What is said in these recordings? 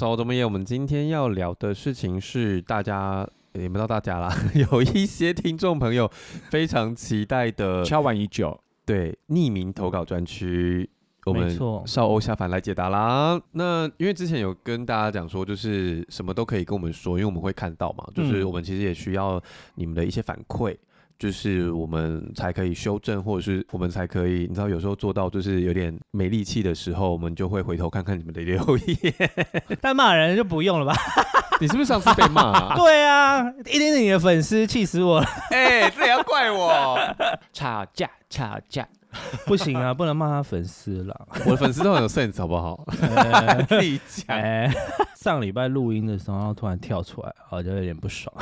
欢迎回到少欧周末夜。我们今天要聊的事情是大家也不知道大家啦，有一些听众朋友非常期待的，敲完已久。对，匿名投稿专区，我们少欧下凡来解答啦。那因为之前有跟大家讲说，就是什么都可以跟我们说，因为我们会看到嘛，就是我们其实也需要你们的一些反馈。就是我们才可以修正，或者是我们才可以，你知道，有时候做到就是有点没力气的时候，我们就会回头看看你们的留言。但骂人就不用了吧？你是不是上次被骂啊？对啊，一定是你的粉丝，气死我了！哎、欸，这也要怪我？吵架，吵架。不行啊，不能骂他粉丝了。我的粉丝都很有 sense，好不好？欸、自己讲上礼拜录音的时候，然后突然跳出来，我就有点不爽。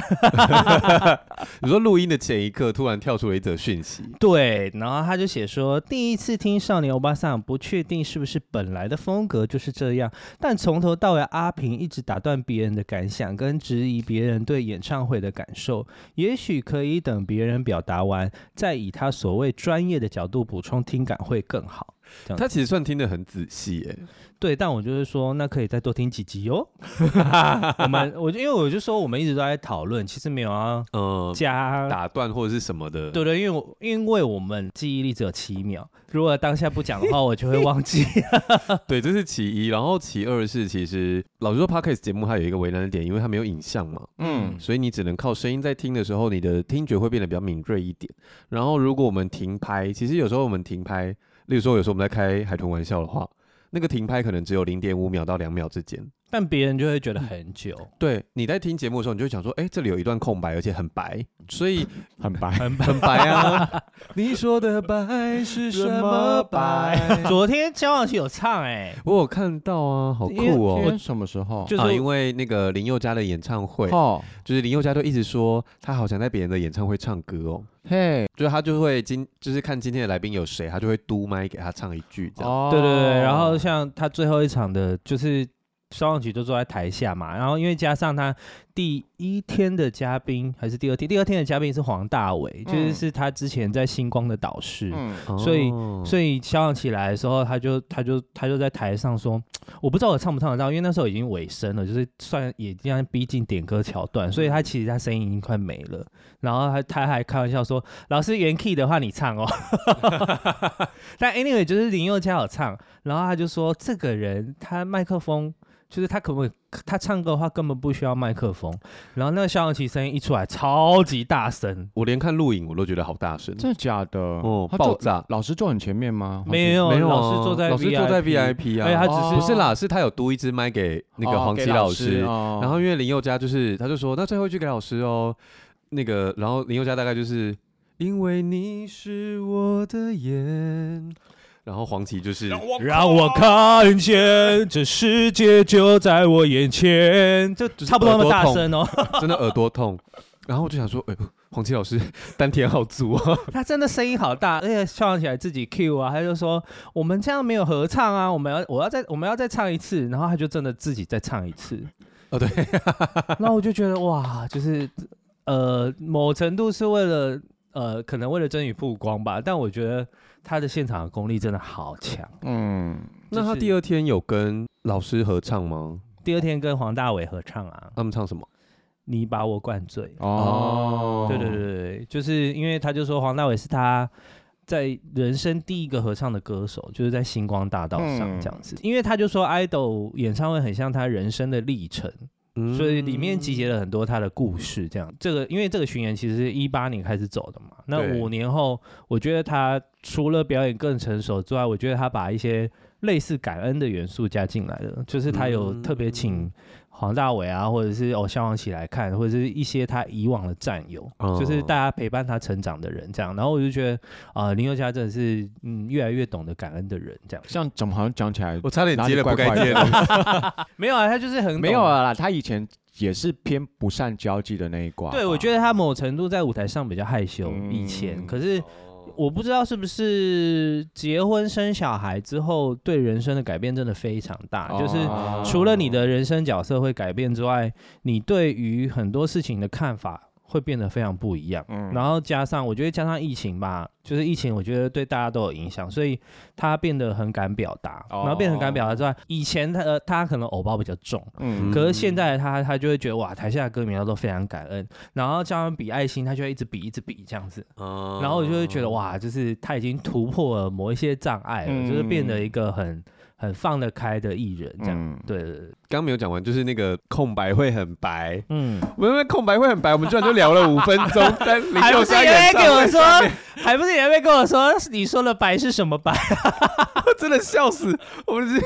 你说录音的前一刻，突然跳出了一则讯息。对，然后他就写说，第一次听少年欧巴桑，不确定是不是本来的风格就是这样，但从头到尾，阿平一直打断别人的感想，跟质疑别人对演唱会的感受。也许可以等别人表达完，再以他所谓专业的角度补。补充听感会更好。他其实算听得很仔细，耶，对，但我就是说，那可以再多听几集哦。我们，我就因为我就说，我们一直都在讨论，其实没有啊，呃，加打断或者是什么的。对对，因为我因为我们记忆力只有七秒，如果当下不讲的话，我就会忘记。对，这是其一，然后其二是，其实老实说，Podcast 节目它有一个为难的点，因为它没有影像嘛，嗯，所以你只能靠声音在听的时候，你的听觉会变得比较敏锐一点。然后，如果我们停拍，其实有时候我们停拍。例如说，有时候我们在开海豚玩笑的话，那个停拍可能只有零点五秒到两秒之间，但别人就会觉得很久。对，你在听节目的时候，你就会想说，哎、欸，这里有一段空白，而且很白，所以 很白，很很白啊。你说的白是什么白？昨天交往期有唱哎、欸，我有看到啊，好酷哦。天什么时候？就是、啊、因为那个林宥嘉的演唱会，哦、就是林宥嘉都一直说他好想在别人的演唱会唱歌哦。嘿，就是他就会今就是看今天的来宾有谁，他就会嘟麦给他唱一句这样。哦，对对对，然后像他最后一场的，就是。萧煌奇都坐在台下嘛，然后因为加上他第一天的嘉宾还是第二天，第二天的嘉宾是黄大炜，嗯、就是是他之前在星光的导师，嗯、所以所以萧煌奇来的时候，他就他就他就在台上说，我不知道我唱不唱得到，因为那时候已经尾声了，就是算也这样逼近点歌桥段，所以他其实他声音已经快没了，然后他他还开玩笑说，老师原 key 的话你唱哦，但 anyway 就是林宥嘉有唱，然后他就说这个人他麦克风。就是他可不可以？他唱歌的话根本不需要麦克风，然后那个萧煌奇声音一出来超级大声，我连看录影我都觉得好大声，真的假的？哦，爆炸！老师坐很前面吗？没有，没有，老师坐在 VIP，老师坐在 VIP 啊。对，他只是不是啦，是他有嘟一支麦给那个黄奇老师，然后因为林宥嘉就是他就说那最后一句给老师哦，那个然后林宥嘉大概就是因为你是我的眼。然后黄芪就是让我看见这世界就在我眼前，就差不多那么大声哦，真的耳朵痛。然后我就想说，哎呦，黄芪老师丹田好足啊，他真的声音好大，而且唱起来自己 Q 啊，他就说我们这样没有合唱啊，我们要我要再我们要再唱一次，然后他就真的自己再唱一次。哦对，然后我就觉得哇，就是呃某程度是为了呃可能为了争取曝光吧，但我觉得。他的现场的功力真的好强，嗯，那他第二天有跟老师合唱吗？第二天跟黄大炜合唱啊，他们唱什么？你把我灌醉。哦，对对对对，就是因为他就说黄大炜是他在人生第一个合唱的歌手，就是在星光大道上这样子，嗯、因为他就说爱豆演唱会很像他人生的历程。所以里面集结了很多他的故事，这样。这个因为这个巡演其实是一八年开始走的嘛，那五年后，我觉得他除了表演更成熟之外，我觉得他把一些类似感恩的元素加进来了，就是他有特别请。黄大伟啊，或者是哦，萧煌奇来看，或者是一些他以往的战友，哦、就是大家陪伴他成长的人，这样。然后我就觉得啊、呃，林宥嘉真的是嗯，越来越懂得感恩的人，这样。像怎么好像讲起来，我差点接了不该接的。没有啊，他就是很没有啊啦，他以前也是偏不善交际的那一挂。对，我觉得他某程度在舞台上比较害羞，嗯、以前可是。我不知道是不是结婚生小孩之后对人生的改变真的非常大，就是除了你的人生角色会改变之外，你对于很多事情的看法会变得非常不一样。嗯，然后加上我觉得加上疫情吧，就是疫情，我觉得对大家都有影响，所以他变得很敢表达，然后变得很敢表达之外，以前他呃他可能偶包比较重，嗯，可是现在他他就会觉得哇，台下的歌迷他都非常感恩，然后加上比爱心，他就会一直比一直比这样子，然后我就会觉得哇，就是他已经突破了某一些障碍了，就是变得一个很。很放得开的艺人，这样、嗯、对。刚没有讲完，就是那个空白会很白。嗯，我们空白会很白，我们居然就聊了五分钟。还不是因为跟我说，还不是也会跟我说，你说的白是什么白？真的笑死，我们是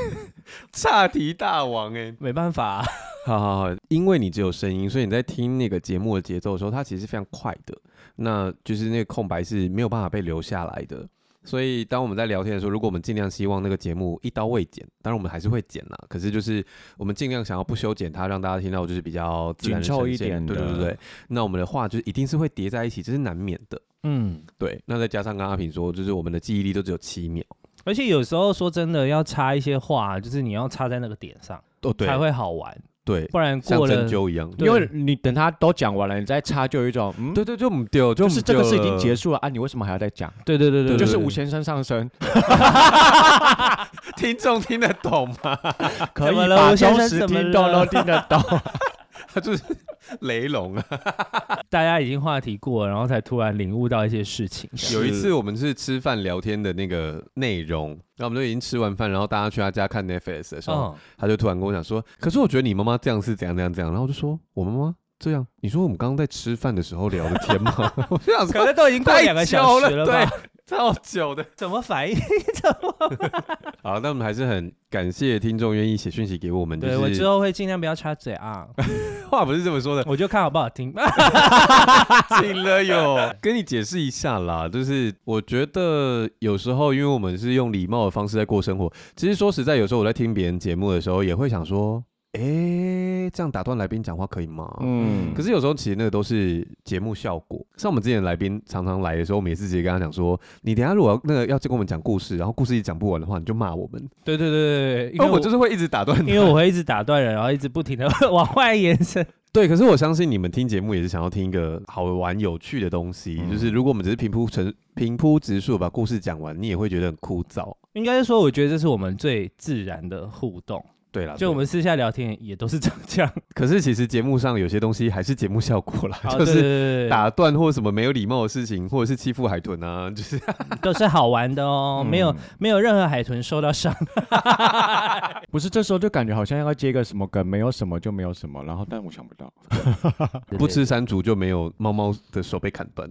岔题大王哎，没办法、啊。好好好，因为你只有声音，所以你在听那个节目的节奏的时候，它其实是非常快的。那就是那个空白是没有办法被留下来的。所以，当我们在聊天的时候，如果我们尽量希望那个节目一刀未剪，当然我们还是会剪啦。可是，就是我们尽量想要不修剪它，让大家听到就是比较紧凑一点，对对对。那我们的话就是一定是会叠在一起，这是难免的。嗯，对。那再加上刚刚阿平说，就是我们的记忆力都只有七秒，而且有时候说真的，要插一些话，就是你要插在那个点上，哦，对，才会好玩。对，不然过了像针灸一样，因为你等他都讲完了，你再插就有一种，嗯，对对，就唔丢，就是这个事已经结束了啊，你为什么还要再讲？对对对对，就是吴先生上身，听众听得懂吗？可以把忠实听众都听得懂。他就是雷龙啊！大家已经话题过了，然后才突然领悟到一些事情。有一次我们是吃饭聊天的那个内容，然后我们都已经吃完饭，然后大家去他家看 Netflix 的时候，哦、他就突然跟我讲说：“可是我觉得你妈妈这样是怎样怎样怎样。”然后我就说：“我妈妈这样？你说我们刚刚在吃饭的时候聊的天吗？” 我就想说，可能都已经过两个小时了吧。超久的，怎么反应？怎么？好，那我们还是很感谢听众愿意写讯息给我们。对，我之后会尽量不要插嘴啊。话不是这么说的，我就看好不好听。听了哟，跟你解释一下啦，就是我觉得有时候，因为我们是用礼貌的方式在过生活。其实说实在，有时候我在听别人节目的时候，也会想说。哎、欸，这样打断来宾讲话可以吗？嗯，可是有时候其实那个都是节目效果。像我们之前来宾常常来的时候，我们也是直接跟他讲说：“你等下如果要那个要跟我们讲故事，然后故事一讲不完的话，你就骂我们。”对对对对，因为我就是会一直打断，因为我会一直打断人，然后一直不停的往外延伸。对，可是我相信你们听节目也是想要听一个好玩有趣的东西。嗯、就是如果我们只是平铺成平铺直述把故事讲完，你也会觉得很枯燥。应该是说，我觉得这是我们最自然的互动。对了，就我们私下聊天也都是这样。可是其实节目上有些东西还是节目效果啦，就是打断或什么没有礼貌的事情，或者是欺负海豚啊，就是都是好玩的哦，没有没有任何海豚受到伤。不是，这时候就感觉好像要接个什么梗，没有什么就没有什么，然后但我想不到，不吃山竹就没有猫猫的手被砍断，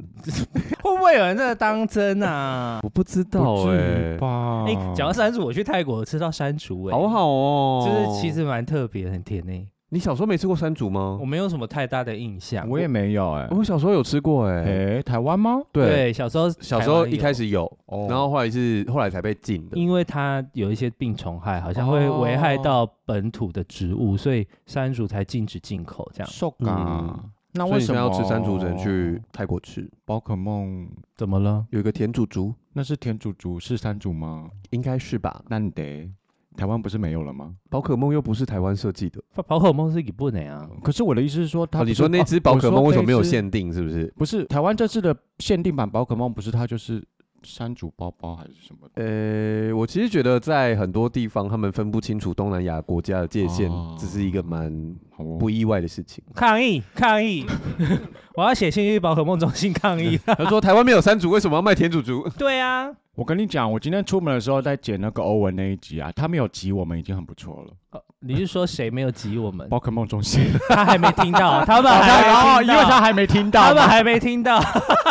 会不会有人在当真啊？我不知道哎，哎，讲到山竹，我去泰国吃到山竹，哎，好好哦。就是其实蛮特别，很甜诶。你小时候没吃过山竹吗？我没有什么太大的印象。我也没有哎。我小时候有吃过哎。哎，台湾吗？对，小时候小时候一开始有，然后后来是后来才被禁的。因为它有一些病虫害，好像会危害到本土的植物，所以山竹才禁止进口这样。受嘎。那为什么要吃山竹？只能去泰国吃。宝可梦怎么了？有一个甜竹竹，那是甜竹竹，是山竹吗？应该是吧。难得。台湾不是没有了吗？宝可梦又不是台湾设计的，宝可梦是日本的啊。可是我的意思是说，他、哦、你说那只宝可梦为什么没有限定？是不是？不是台湾这次的限定版宝可梦，不是它就是山竹包包还是什么的？呃，我其实觉得在很多地方他们分不清楚东南亚国家的界限，只是一个蛮不意外的事情。抗议抗议！我要写信去宝可梦中心抗议。他说台湾没有山竹，为什么要卖甜竹竹？对啊。我跟你讲，我今天出门的时候在剪那个欧文那一集啊，他没有挤我们已经很不错了。哦，你是说谁没有挤我们？宝可梦中心，他还没听到，他们还没听到，因为他还没听到，他们还没听到。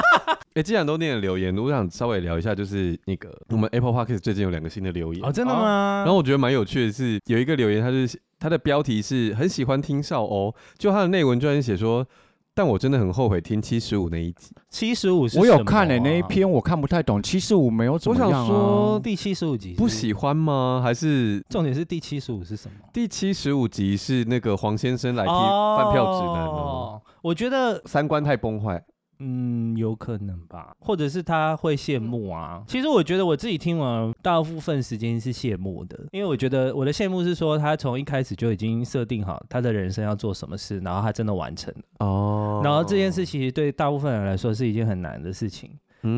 哎，既然都念了留言，我想稍微聊一下，就是那个我们 Apple Podcast 最近有两个新的留言哦，真的吗？然后我觉得蛮有趣的是，有一个留言，他是他的标题是很喜欢听少欧，就他的内文居然写说。但我真的很后悔听七十五那一集。七十五是我有看诶、欸，那一篇我看不太懂。七十五没有怎么样、啊、我想说第七十五集不喜欢吗？还是重点是第七十五是什么？第七十五集是那个黄先生来替饭票指南哦。我觉得三观太崩坏。嗯，有可能吧，或者是他会羡慕啊。其实我觉得我自己听完，大部分时间是羡慕的，因为我觉得我的羡慕是说，他从一开始就已经设定好他的人生要做什么事，然后他真的完成了。哦，然后这件事其实对大部分人来说是一件很难的事情。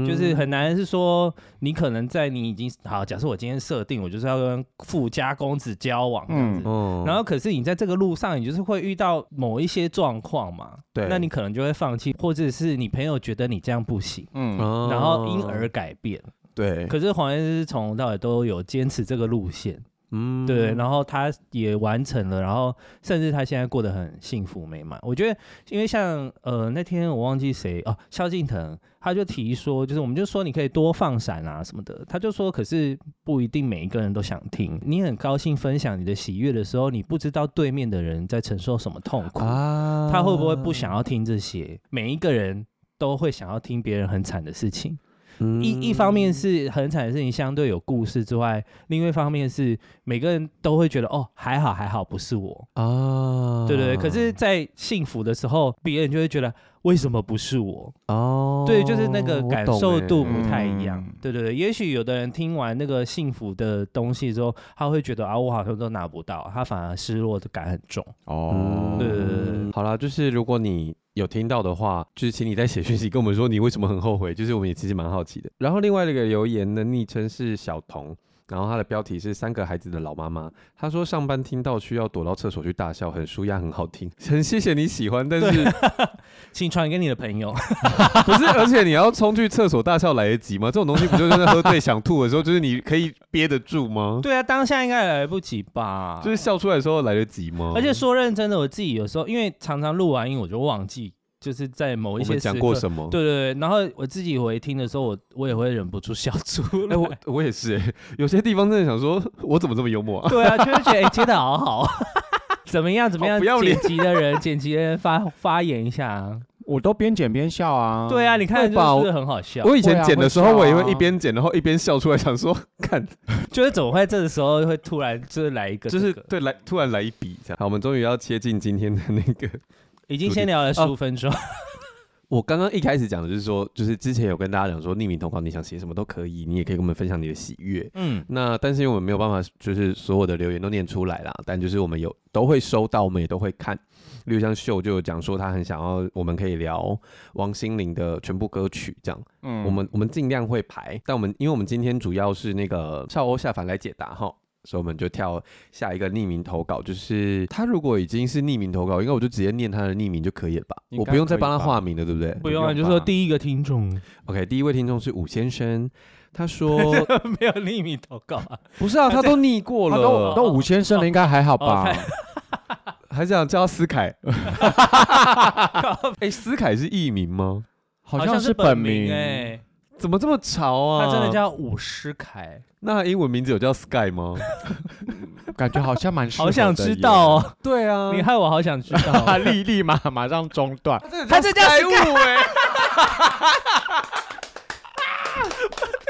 就是很难，是说你可能在你已经好，假设我今天设定我就是要跟富家公子交往这样子，嗯，然后可是你在这个路上，你就是会遇到某一些状况嘛，对，那你可能就会放弃，或者是你朋友觉得你这样不行，嗯，然后因而改变，对。可是黄医师从头到尾都有坚持这个路线。嗯，对，然后他也完成了，然后甚至他现在过得很幸福美满。我觉得，因为像呃那天我忘记谁哦，萧敬腾他就提说，就是我们就说你可以多放闪啊什么的，他就说可是不一定每一个人都想听。你很高兴分享你的喜悦的时候，你不知道对面的人在承受什么痛苦，啊、他会不会不想要听这些？每一个人都会想要听别人很惨的事情。一一方面是很惨的事情，相对有故事之外，另外一方面是每个人都会觉得哦，还好还好，不是我啊，对对对。可是，在幸福的时候，别人就会觉得为什么不是我哦？对，就是那个感受度不太一样。对对对，也许有的人听完那个幸福的东西之后，他会觉得啊，我好像都拿不到，他反而失落的感很重哦。对对对，好啦，就是如果你。有听到的话，就是请你再写讯息跟我们说你为什么很后悔，就是我们也其实蛮好奇的。然后另外一个留言的昵称是小童，然后他的标题是三个孩子的老妈妈。他说上班听到需要躲到厕所去大笑，很舒压，很好听。很谢谢你喜欢，但是请传给你的朋友。不是，而且你要冲去厕所大笑来得及吗？这种东西不就是在喝醉想吐的时候，就是你可以憋得住吗？对啊，当下应该来不及吧？就是笑出来的时候来得及吗？而且说认真的，我自己有时候因为常常录完音我就忘记。就是在某一些，讲过什么？对对对，然后我自己回听的时候，我我也会忍不住笑出来。哎，我 我也是哎，有些地方真的想说，我怎么这么幽默啊？对啊，就是觉得哎，接的好好，怎么样怎么样？不要剪辑的人，剪辑的人发发言一下啊！我都边剪边笑啊。对啊，你看是不是很好笑？我以前剪的时候，我也会一边剪，然后一边笑出来，想说看，就是怎么会这个时候会突然就是来一个，就是对来突然来一笔这样。好，我们终于要切进今天的那个，已经先聊了十五分钟。我刚刚一开始讲的就是说，就是之前有跟大家讲说，匿名投稿你想写什么都可以，你也可以跟我们分享你的喜悦。嗯，那但是因为我们没有办法，就是所有的留言都念出来啦，但就是我们有都会收到，我们也都会看。例如像秀就有讲说，他很想要我们可以聊王心凌的全部歌曲这样。嗯，我们我们尽量会排，但我们因为我们今天主要是那个少欧下凡来解答哈。所以我们就跳下一个匿名投稿，就是他如果已经是匿名投稿，应该我就直接念他的匿名就可以了吧？我不用再帮他化名了，对不对？不用你，就说第一个听众。OK，第一位听众是武先生，他说 没有匿名投稿啊？不是啊，他都匿过了，都都武先生了，应该还好吧？还是想叫思凯？哎，思凯是艺名吗？好像是本名哎。怎么这么潮啊？他真的叫伍思凯？那英文名字有叫 Sky 吗？感觉好像蛮适合的。好想知道哦。对啊，你害我好想知道。立立马马上中断。他这叫 Sky 哎。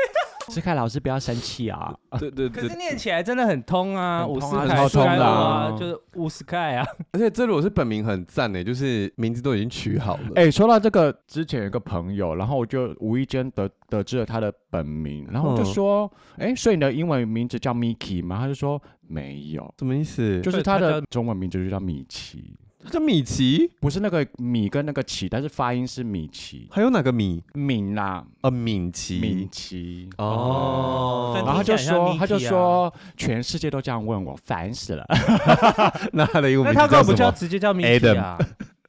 思凯老师不要生气啊！对对对，可是念起来真的很通啊，伍思凯很通的啊，就是伍思凯啊。而且这如果是本名很赞呢，就是名字都已经取好了。哎，说到这个，之前有个朋友，然后我就无意间得得知了他的本名，然后我就说，哎，所以你的英文名字叫 Mickey 吗？他就说没有，什么意思？就是他的中文名字就叫米奇。他叫米奇，不是那个米跟那个奇，但是发音是米奇。还有哪个米？敏啦，呃，敏奇，敏奇。哦。然后他就说，他就说，全世界都这样问我，烦死了。那他的英文名那他干嘛不叫直接叫米奇啊？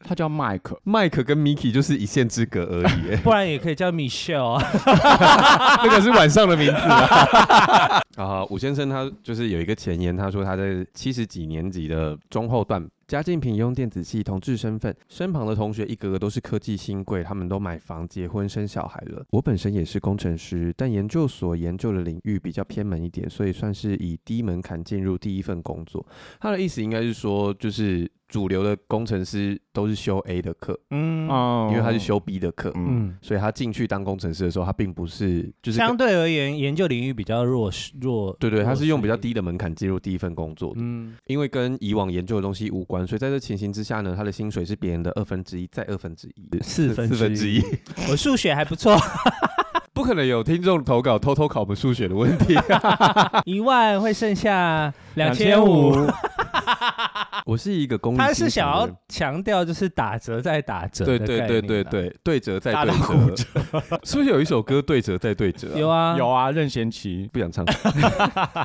他叫麦克，麦克跟 Mickey 就是一线之隔而已。不然也可以叫 Michelle 啊。那个是晚上的名字啊。啊，武先生他就是有一个前言，他说他在七十几年级的中后段。家境平庸，电子系同志身份，身旁的同学一个个都是科技新贵，他们都买房、结婚、生小孩了。我本身也是工程师，但研究所研究的领域比较偏门一点，所以算是以低门槛进入第一份工作。他的意思应该是说，就是。主流的工程师都是修 A 的课，嗯，因为他是修 B 的课，嗯，所以他进去当工程师的时候，他并不是就是相对而言研究领域比较弱势弱，对对，他是用比较低的门槛进入第一份工作的，嗯，因为跟以往研究的东西无关关，所以在这情形之下呢，他的薪水是别人的二分之一，再二分之一，四分四分之一。我数学还不错，不可能有听众投稿偷偷考我们数学的问题。一万会剩下两千五。我是一个公，他是想要强调就是打折再打折，对对对对对，对折再对折，是不是有一首歌对折再对折？有啊有啊，任贤齐不想唱，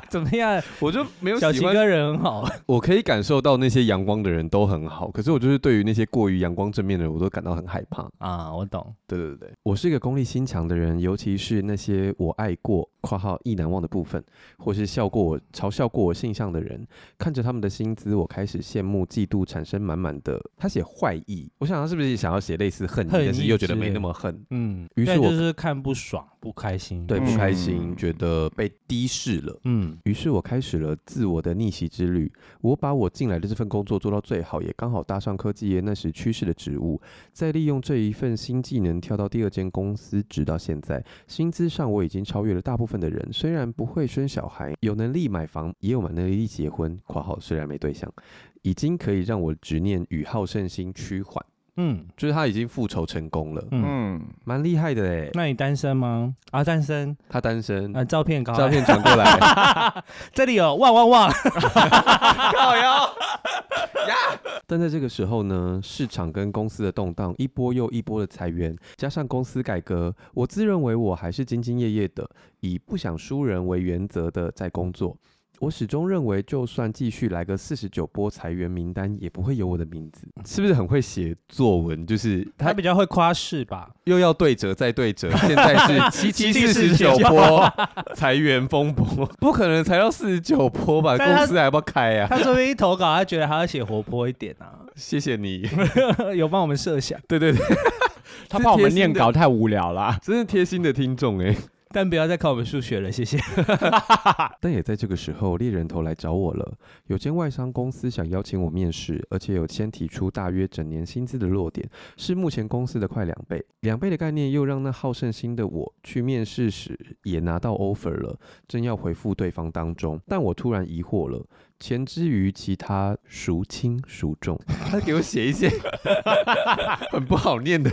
怎么样？我就没有小齐哥人很好，我可以感受到那些阳光的人都很好，可是我就是对于那些过于阳光正面的人，我都感到很害怕啊。我懂，对对对，我是一个功利心强的人，尤其是那些我爱过（括号意难忘的部分）或是笑过我、嘲笑过我性向的人，看着他们的薪资，我开始羡慕、嫉妒，产生满满的。他写坏意，我想他是不是想要写类似恨意，但是又觉得没那么恨。嗯，于是我就是看不爽、不开心，对，不开心，觉得被低视了。嗯，于是我开始了自我的逆袭之旅。我把我进来的这份工作做到最好，也刚好搭上科技业那时趋势的职务，再利用这一份新技能跳到第二间公司，直到现在，薪资上我已经超越了大部分份的人。虽然不会生小孩，有能力买房，也有能力结婚。括号虽然没对象。已经可以让我执念与好胜心趋缓，嗯，就是他已经复仇成功了，嗯，蛮厉害的哎。那你单身吗？啊，单身，他单身。啊，照片，照片传过来，这里有旺旺旺，靠腰 呀。但在这个时候呢，市场跟公司的动荡，一波又一波的裁员，加上公司改革，我自认为我还是兢兢业业的，以不想输人为原则的在工作。我始终认为，就算继续来个四十九波裁员名单，也不会有我的名字。是不是很会写作文？就是他，他比较会夸饰吧？又要对折再对折，现在是 七七四十九波裁员风波，不可能裁到四十九波吧？公司还要不要开啊？他说不定一投稿，他觉得还要写活泼一点啊。谢谢你 有帮我们设想。对对对，他怕我们念稿太无聊啦，真是贴心的听众哎。但不要再考我们数学了，谢谢。但也在这个时候，猎人头来找我了。有间外商公司想邀请我面试，而且有先提出大约整年薪资的落点是目前公司的快两倍。两倍的概念又让那好胜心的我去面试时也拿到 offer 了，正要回复对方当中，但我突然疑惑了。前之于其他孰轻孰重？他给我写一些 很不好念的，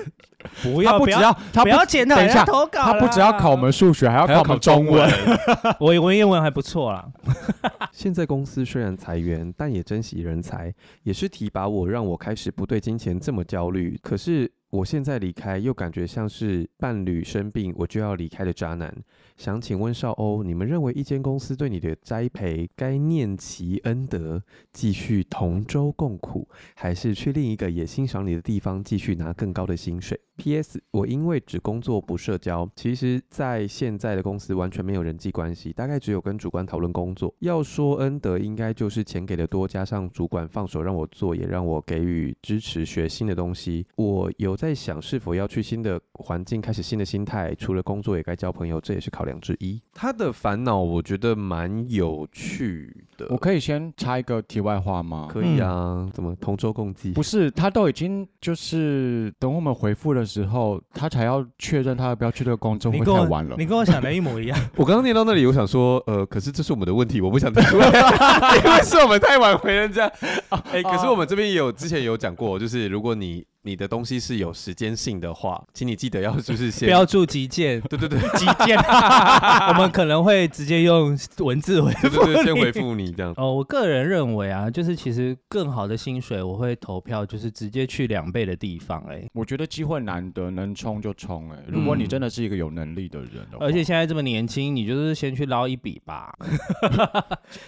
不要不要，他不要检讨人家投稿，他不只要考我们数学，还要考我们中文。我文言文还不错啦。现在公司虽然裁员，但也珍惜人才，也是提拔我，让我开始不对金钱这么焦虑。可是我现在离开，又感觉像是伴侣生病我就要离开的渣男。想请问少欧，你们认为一间公司对你的栽培，该念其恩德，继续同舟共苦，还是去另一个也欣赏你的地方继续拿更高的薪水？P.S. 我因为只工作不社交，其实在现在的公司完全没有人际关系，大概只有跟主管讨论工作。要说恩德，应该就是钱给的多，加上主管放手让我做，也让我给予支持，学新的东西。我有在想，是否要去新的环境，开始新的心态。除了工作，也该交朋友，这也是考量之一。他的烦恼，我觉得蛮有趣的。我可以先插一个题外话吗？可以啊，嗯、怎么同舟共济？不是，他都已经就是等我们回复的。时候，他才要确认他要不要去这个工作，会太晚了。你跟我想的一模一样。我刚刚念到那里，我想说，呃，可是这是我们的问题，我不想提出来，因为是我们太晚回人家。哎、欸，可是我们这边也有之前有讲过，就是如果你。你的东西是有时间性的话，请你记得要 就是先标注急件，对对对，急件，我们可能会直接用文字回复，对对对，先回复你这样。哦，我个人认为啊，就是其实更好的薪水，我会投票，就是直接去两倍的地方。哎，我觉得机会难得，能冲就冲。哎，如果你真的是一个有能力的人的话，而且现在这么年轻，你就是先去捞一笔吧，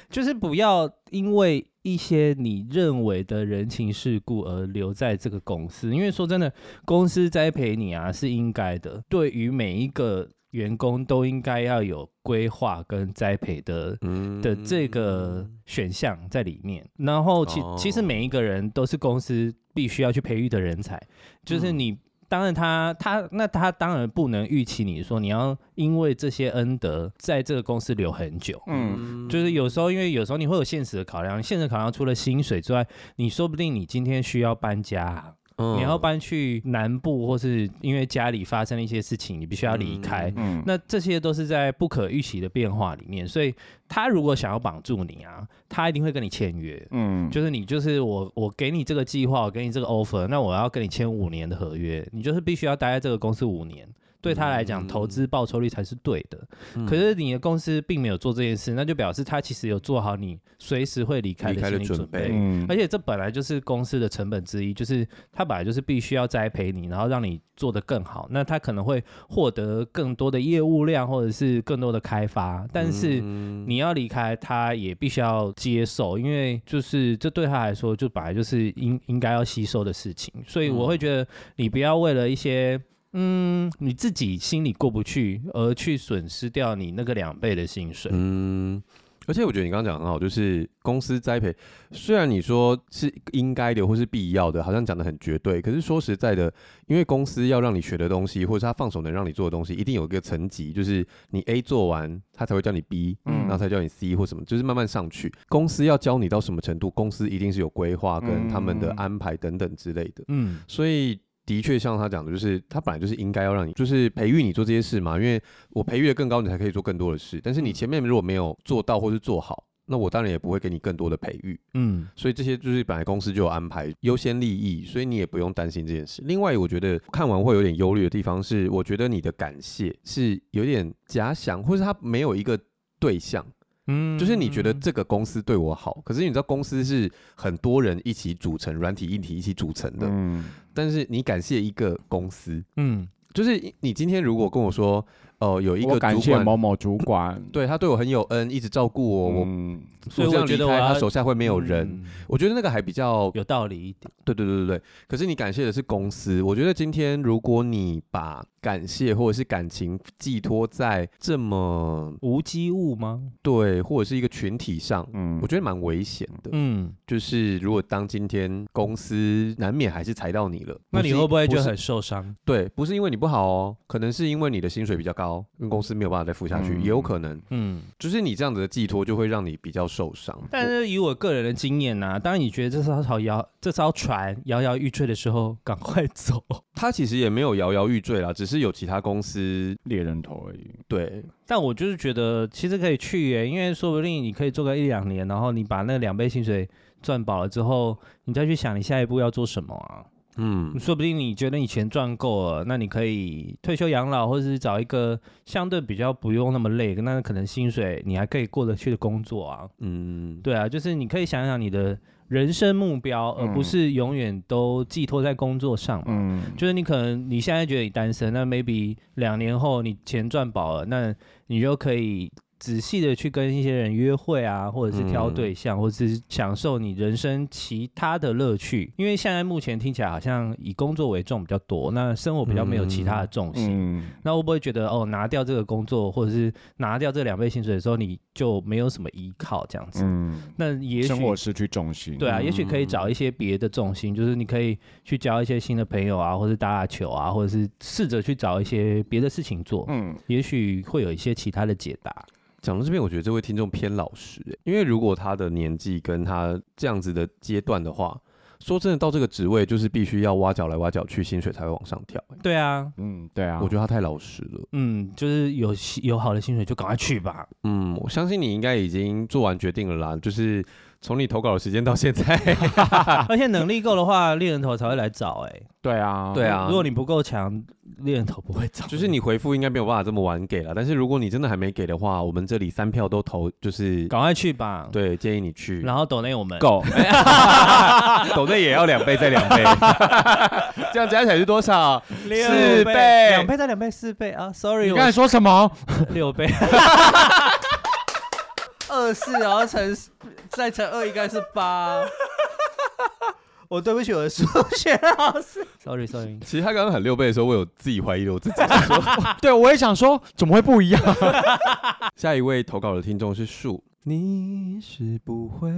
就是不要因为。一些你认为的人情世故而留在这个公司，因为说真的，公司栽培你啊是应该的。对于每一个员工都应该要有规划跟栽培的、嗯、的这个选项在里面。然后其其实每一个人都是公司必须要去培育的人才，就是你。嗯当然他，他他那他当然不能预期你说你要因为这些恩德在这个公司留很久。嗯，就是有时候，因为有时候你会有现实的考量，现实考量除了薪水之外，你说不定你今天需要搬家，嗯、你要搬去南部，或是因为家里发生了一些事情，你必须要离开。嗯，那这些都是在不可预期的变化里面，所以他如果想要绑住你啊，他一定会跟你签约。嗯，就是你就是我，我给你这个计划，我给你这个 offer，那我要跟你签五年的合约，你就是必须要待在这个公司五年。对他来讲，投资报酬率才是对的。嗯、可是你的公司并没有做这件事，那就表示他其实有做好你随时会离开的心理准备。准备嗯、而且这本来就是公司的成本之一，就是他本来就是必须要栽培你，然后让你做得更好。那他可能会获得更多的业务量，或者是更多的开发。但是你要离开，他也必须要接受，因为就是这对他来说，就本来就是应应该要吸收的事情。所以我会觉得，你不要为了一些。嗯，你自己心里过不去，而去损失掉你那个两倍的薪水。嗯，而且我觉得你刚刚讲很好，就是公司栽培，虽然你说是应该的或是必要的，好像讲的很绝对，可是说实在的，因为公司要让你学的东西，或者是他放手能让你做的东西，一定有一个层级，就是你 A 做完，他才会叫你 B，嗯，然后才叫你 C 或什么，就是慢慢上去。公司要教你到什么程度，公司一定是有规划跟他们的安排等等之类的。嗯，所以。的确，像他讲的，就是他本来就是应该要让你，就是培育你做这些事嘛。因为我培育的更高，你才可以做更多的事。但是你前面如果没有做到或是做好，那我当然也不会给你更多的培育。嗯，所以这些就是本来公司就有安排优先利益，所以你也不用担心这件事。另外，我觉得看完会有点忧虑的地方是，我觉得你的感谢是有点假想，或是他没有一个对象。嗯，就是你觉得这个公司对我好，可是你知道公司是很多人一起组成，软体硬体一起组成的。嗯，但是你感谢一个公司，嗯，就是你今天如果跟我说，哦、呃，有一个主管，感谢某某主管，对，他对我很有恩，一直照顾我，嗯。我所以我觉得他手下会没有人，嗯、我觉得那个还比较有道理一点。对对对对对。可是你感谢的是公司，我觉得今天如果你把感谢或者是感情寄托在这么无机物吗？对，或者是一个群体上，嗯，我觉得蛮危险的。嗯，就是如果当今天公司难免还是裁到你了，那你会不会就很受伤？对，不是因为你不好哦，可能是因为你的薪水比较高，跟公司没有办法再付下去，嗯、也有可能。嗯，就是你这样子的寄托就会让你比较受伤，但是以我个人的经验呐，当你觉得这艘船摇这艘船摇摇欲坠的时候，赶快走。他其实也没有摇摇欲坠啦，只是有其他公司猎人头而已。对，但我就是觉得其实可以去耶，因为说不定你可以做个一两年，然后你把那两倍薪水赚饱了之后，你再去想你下一步要做什么啊。嗯，说不定你觉得你钱赚够了，那你可以退休养老，或者是找一个相对比较不用那么累，那可能薪水你还可以过得去的工作啊。嗯，对啊，就是你可以想想你的人生目标，而不是永远都寄托在工作上嘛。嗯，就是你可能你现在觉得你单身，那 maybe 两年后你钱赚饱了，那你就可以。仔细的去跟一些人约会啊，或者是挑对象，嗯、或者是享受你人生其他的乐趣。因为现在目前听起来好像以工作为重比较多，那生活比较没有其他的重心。嗯嗯、那会不会觉得哦，拿掉这个工作，或者是拿掉这两倍薪水的时候，你就没有什么依靠这样子？嗯，那也许生活失去重心。对啊，也许可以找一些别的重心，嗯、就是你可以去交一些新的朋友啊，或者打打球啊，或者是试着去找一些别的事情做。嗯，也许会有一些其他的解答。讲到这边，我觉得这位听众偏老实，因为如果他的年纪跟他这样子的阶段的话，说真的，到这个职位就是必须要挖角来挖角去，薪水才会往上跳。对啊，嗯，对啊，我觉得他太老实了。嗯，就是有有好的薪水就赶快去吧。嗯，我相信你应该已经做完决定了啦，就是。从你投稿的时间到现在，而且能力够的话，猎人头才会来找。哎，对啊，对啊。如果你不够强，猎人头不会找。就是你回复应该没有办法这么晚给了，但是如果你真的还没给的话，我们这里三票都投，就是赶快去吧。对，建议你去。然后抖内我们够，抖内也要两倍再两倍，这样加起来是多少？四倍，两倍再两倍，四倍啊！Sorry，你刚才说什么？六倍。二四，然后乘再乘二，应该是八。我对不起我的数学老师，sorry sorry。其实他刚刚喊六倍的时候，我有自己怀疑了我自己。对，我也想说，怎么会不一样？下一位投稿的听众是树，你是不会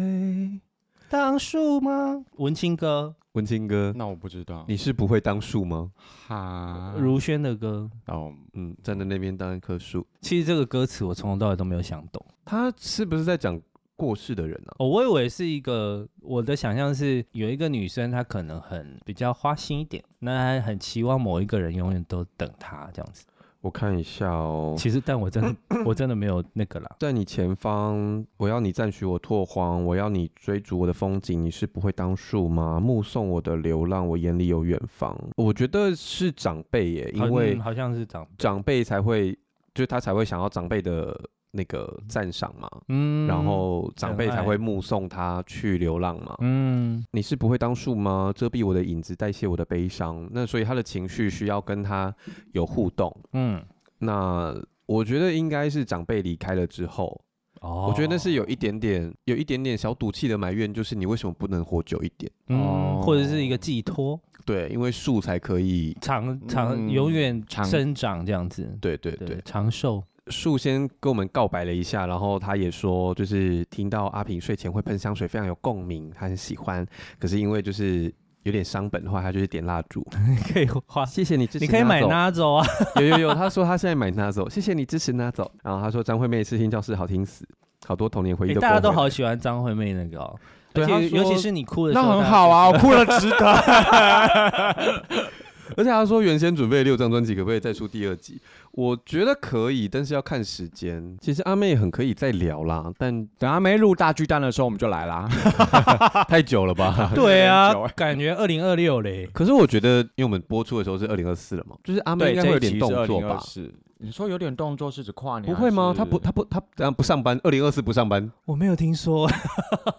当树吗？文青哥，文清哥，那我不知道，你是不会当树吗？哈，如轩的歌，哦，嗯，站在那边当一棵树。其实这个歌词我从头到尾都没有想懂，他是不是在讲过世的人呢、啊？哦，我以为是一个，我的想象是有一个女生，她可能很比较花心一点，那她很期望某一个人永远都等她这样子。我看一下哦，其实，但我真的，我真的没有那个啦。在你前方，我要你赞许我拓荒，我要你追逐我的风景。你是不会当树吗？目送我的流浪，我眼里有远方。我觉得是长辈耶，因为好像是长长辈才会，就是他才会想要长辈的那个赞赏嘛。嗯，然后长辈才会目送他去流浪嘛。嗯，你是不会当树吗？遮蔽我的影子，代谢我的悲伤。那所以他的情绪需要跟他有互动。嗯，那我觉得应该是长辈离开了之后。哦，我觉得那是有一点点，有一点点小赌气的埋怨，就是你为什么不能活久一点？哦，或者是一个寄托。对，因为树才可以长长永远生长这样子。对对对，长寿。树先跟我们告白了一下，然后他也说，就是听到阿平睡前会喷香水，非常有共鸣，他很喜欢。可是因为就是有点伤本的话，他就是点蜡烛。可以花，谢谢你支持。你可以买拿走啊。有有有，他说他现在买拿走，谢谢你支持拿走。然后他说张惠妹视听教室好听死，好多童年回忆都、欸。大家都好喜欢张惠妹那个、哦，对，尤其是你哭的时候，那很好啊，我哭了值得。而且他说原先准备六张专辑，可不可以再出第二集？我觉得可以，但是要看时间。其实阿妹很可以再聊啦，但等阿妹录大巨蛋的时候，我们就来啦。太久了吧？对啊，感觉二零二六嘞。可是我觉得，因为我们播出的时候是二零二四了嘛，就是阿妹应该会有点动作吧？是，你说有点动作是指跨年？不会吗？他不，他不，他等下不上班。二零二四不上班？我没有听说。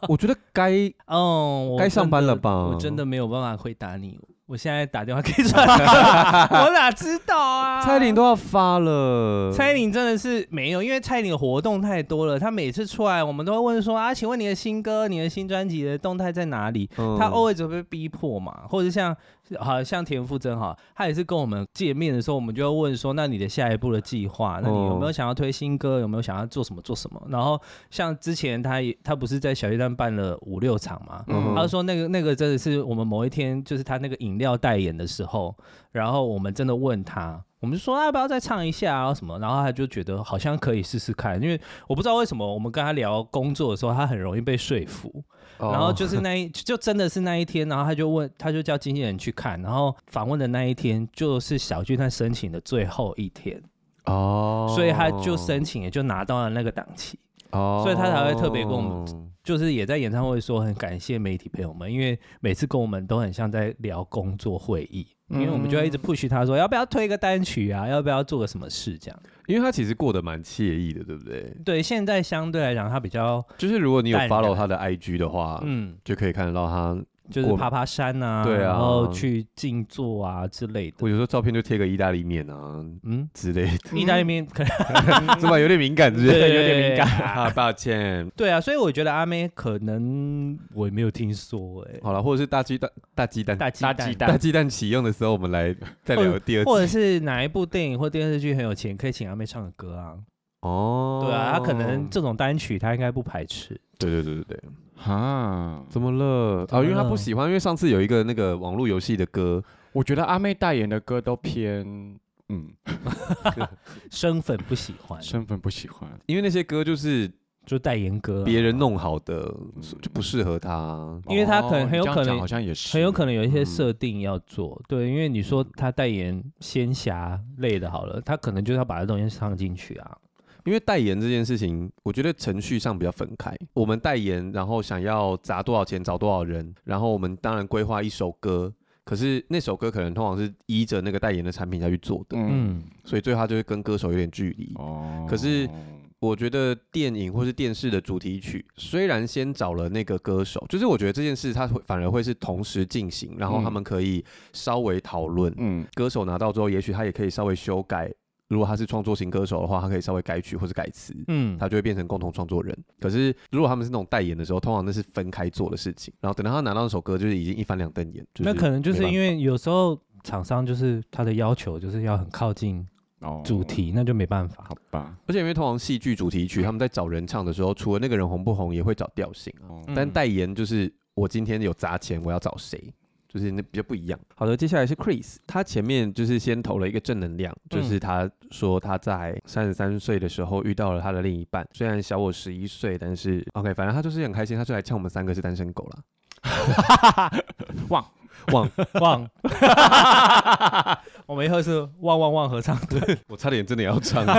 我觉得该 嗯，该上班了吧？我真的没有办法回答你。我现在打电话给蔡 我哪知道啊？蔡琳都要发了，蔡琳真的是没有，因为蔡琳的活动太多了。她每次出来，我们都会问说啊，请问你的新歌、你的新专辑的动态在哪里？嗯、他 always 会被逼迫嘛，或者像。好像田馥甄哈，他也是跟我们见面的时候，我们就会问说，那你的下一步的计划，那你有没有想要推新歌，有没有想要做什么做什么？然后像之前他也他不是在小巨蛋办了五六场嘛，嗯、他就说那个那个真的是我们某一天就是他那个饮料代言的时候，然后我们真的问他。我们就说要不要再唱一下啊什么，然后他就觉得好像可以试试看，因为我不知道为什么我们跟他聊工作的时候，他很容易被说服。然后就是那一就真的是那一天，然后他就问，他就叫经纪人去看，然后访问的那一天就是小巨蛋申请的最后一天哦，所以他就申请也就拿到了那个档期哦，所以他才会特别跟我们，就是也在演唱会说很感谢媒体朋友们，因为每次跟我们都很像在聊工作会议。因为我们就要一直 push 他说，要不要推个单曲啊，要不要做个什么事这样。因为他其实过得蛮惬意的，对不对？对，现在相对来讲他比较，就是如果你有 follow 他的 IG 的话，嗯，就可以看得到他。就是爬爬山呐，对啊，然后去静坐啊之类的。我有时候照片就贴个意大利面啊，嗯之类的。意大利面可能 怎么？有点敏感，是不是？对，有点敏感啊，抱歉。对啊，所以我觉得阿妹可能我也没有听说哎。好了，或者是大鸡蛋、大鸡蛋、大鸡蛋、大鸡蛋启用的时候，我们来再聊第二。或者是哪一部电影或电视剧很有钱，可以请阿妹唱个歌啊？哦，对啊，他可能这种单曲他应该不排斥。对对对对对。啊，怎么了？啊，因为他不喜欢，因为上次有一个那个网络游戏的歌，我觉得阿妹代言的歌都偏，嗯，生粉不喜欢，生粉不喜欢，因为那些歌就是就代言歌，别人弄好的就不适合他，因为他可能很有可能好像也是。很有可能有一些设定要做，对，因为你说他代言仙侠类的，好了，他可能就是要把这东西唱进去啊。因为代言这件事情，我觉得程序上比较分开。我们代言，然后想要砸多少钱，找多少人，然后我们当然规划一首歌。可是那首歌可能通常是依着那个代言的产品下去做的，嗯，所以最后他就会跟歌手有点距离。哦。可是我觉得电影或是电视的主题曲，虽然先找了那个歌手，就是我觉得这件事他会反而会是同时进行，然后他们可以稍微讨论。嗯。歌手拿到之后，也许他也可以稍微修改。如果他是创作型歌手的话，他可以稍微改曲或者改词，嗯，他就会变成共同创作人。可是如果他们是那种代言的时候，通常那是分开做的事情。然后等到他拿到那首歌，就是已经一翻两瞪眼。那可能就是因为有时候厂商就是他的要求就是要很靠近主题，哦、那就没办法，好吧？而且因为通常戏剧主题曲他们在找人唱的时候，除了那个人红不红，也会找调性啊。嗯、但代言就是我今天有砸钱，我要找谁？就是那比较不一样。好的，接下来是 Chris，他前面就是先投了一个正能量，就是他说他在三十三岁的时候遇到了他的另一半，虽然小我十一岁，但是 OK，反正他就是很开心，他就来呛我们三个是单身狗了。旺旺旺，我们以后是旺旺旺合唱队，我差点真的要唱。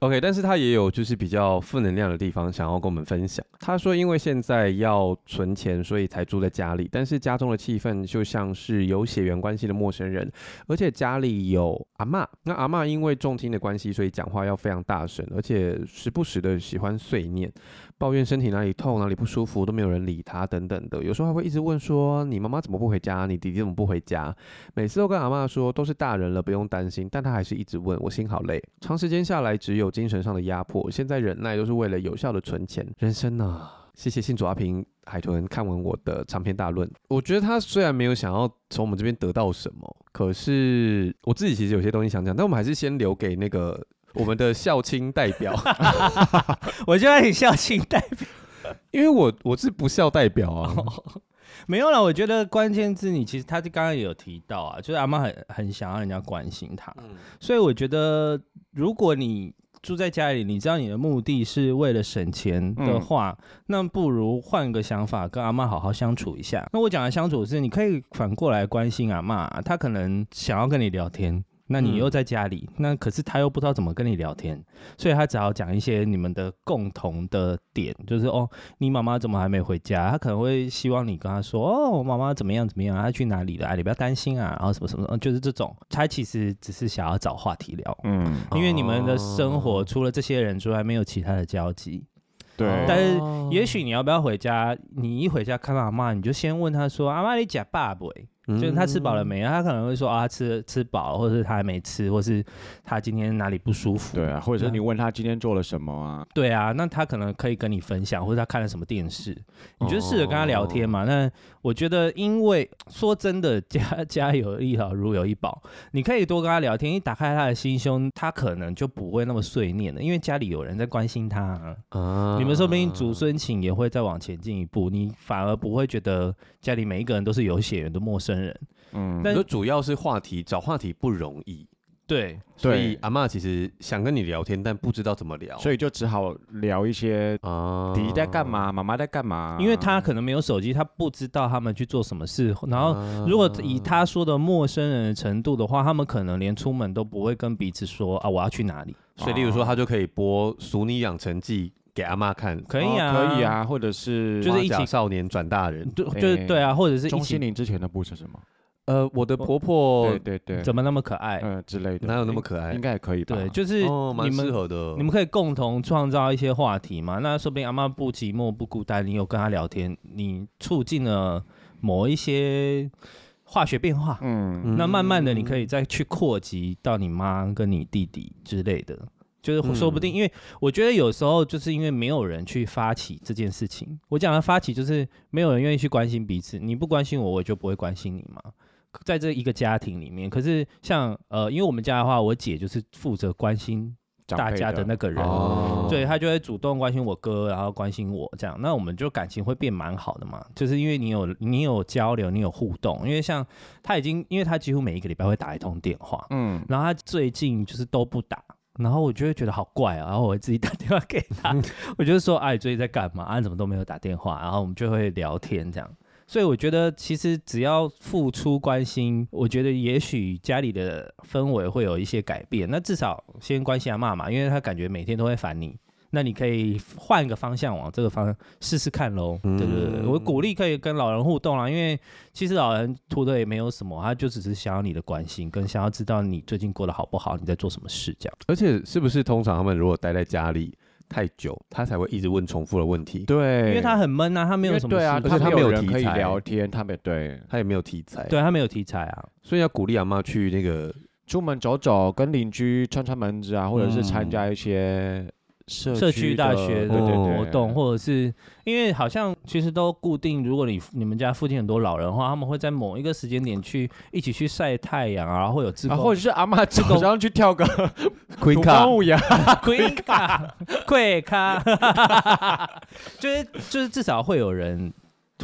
OK，但是他也有就是比较负能量的地方，想要跟我们分享。他说，因为现在要存钱，所以才住在家里，但是家中的气氛就像是有血缘关系的陌生人，而且家里有阿嬷，那阿嬷因为重听的关系，所以讲话要非常大声，而且时不时的喜欢碎念，抱怨身体哪里痛、哪里不舒服，都没有人理他等等的。有时候还会一直问说：“你妈妈怎么不回家？你弟弟怎么不回家？”每次都跟阿妈说都是大人了，不用担心，但她还是一直问，我心好累。长时间下来。只有精神上的压迫，现在忍耐都是为了有效的存钱。人生啊，谢谢信主阿平海豚看完我的长篇大论。我觉得他虽然没有想要从我们这边得到什么，可是我自己其实有些东西想讲，但我们还是先留给那个我们的校亲代表。我就爱你孝亲代表，因为我我是不孝代表啊。没有了，我觉得关键字你其实他就刚刚也有提到啊，就是阿妈很很想要人家关心他，嗯、所以我觉得如果你住在家里，你知道你的目的是为了省钱的话，嗯、那不如换个想法，跟阿妈好好相处一下。那我讲的相处是，你可以反过来关心阿妈，她可能想要跟你聊天。那你又在家里，嗯、那可是他又不知道怎么跟你聊天，所以他只好讲一些你们的共同的点，就是哦，你妈妈怎么还没回家？他可能会希望你跟他说，哦，我妈妈怎么样怎么样，她去哪里了？啊，你不要担心啊，然后什么什么，就是这种，他其实只是想要找话题聊，嗯，因为你们的生活除了这些人之外，没有其他的交集，对。但是也许你要不要回家？你一回家看到阿妈，你就先问他说，阿妈你假爸不？就是他吃饱了没？他可能会说啊，吃吃饱，或者是他还没吃，或是他今天哪里不舒服？对啊，或者是你问他今天做了什么啊？对啊，那他可能可以跟你分享，或者他看了什么电视，你就试着跟他聊天嘛。哦、那我觉得，因为说真的，家家有一老，如有一宝，你可以多跟他聊天，一打开他的心胸，他可能就不会那么碎念了，因为家里有人在关心他啊。啊你们说不定祖孙情也会再往前进一步，你反而不会觉得家里每一个人都是有血缘的陌生人。嗯，但是主要是话题，找话题不容易。对，所以阿妈其实想跟你聊天，但不知道怎么聊，所以就只好聊一些啊，弟弟在干嘛，妈妈在干嘛，因为他可能没有手机，他不知道他们去做什么事。然后，如果以他说的陌生人的程度的话，他们可能连出门都不会跟彼此说啊，我要去哪里。所以，例如说，他就可以播《俗女养成记》给阿妈看，可以啊，可以啊，或者是就是一起少年转大人，就就是对啊，或者是钟欣凌之前的部是什么？呃，我的婆婆，对对对，怎么那么可爱？嗯，之类的，哪有那么可爱？应该也可以吧？对，就是蛮适合的。你们可以共同创造一些话题嘛？那说不定阿妈不寂寞不孤单，你有跟她聊天，你促进了某一些化学变化。嗯，那慢慢的你可以再去扩及到你妈跟你弟弟之类的，就是说不定，因为我觉得有时候就是因为没有人去发起这件事情。我讲的发起就是没有人愿意去关心彼此，你不关心我，我就不会关心你嘛。在这一个家庭里面，可是像呃，因为我们家的话，我姐就是负责关心大家的那个人，所以她就会主动关心我哥，然后关心我这样，那我们就感情会变蛮好的嘛。就是因为你有你有交流，你有互动。因为像他已经，因为他几乎每一个礼拜会打一通电话，嗯，然后他最近就是都不打，然后我就会觉得好怪啊，然后我会自己打电话给他，我就说，哎，最近在干嘛？啊，怎么都没有打电话？然后我们就会聊天这样。所以我觉得，其实只要付出关心，我觉得也许家里的氛围会有一些改变。那至少先关心阿妈嘛，因为他感觉每天都会烦你。那你可以换一个方向，往这个方向试试看喽。对对对，我鼓励可以跟老人互动啦，因为其实老人图的也没有什么，他就只是想要你的关心，跟想要知道你最近过得好不好，你在做什么事这样。而且是不是通常他们如果待在家里？太久，他才会一直问重复的问题。对，因为他很闷啊，他没有什么对啊，而且他没有人可以聊天，他没对，他也没有题材，对他没有题材啊，所以要鼓励阿妈去那个出门走走，跟邻居串串门子啊，或者是参加一些。社区大学的活动，或者是因为好像其实都固定，如果你你们家附近很多老人的话，他们会在某一个时间点去一起去晒太阳啊，然后会有自工，或者是阿妈自动然后去跳个 土风舞呀，Queen 卡，Queen 卡，就是就是至少会有人。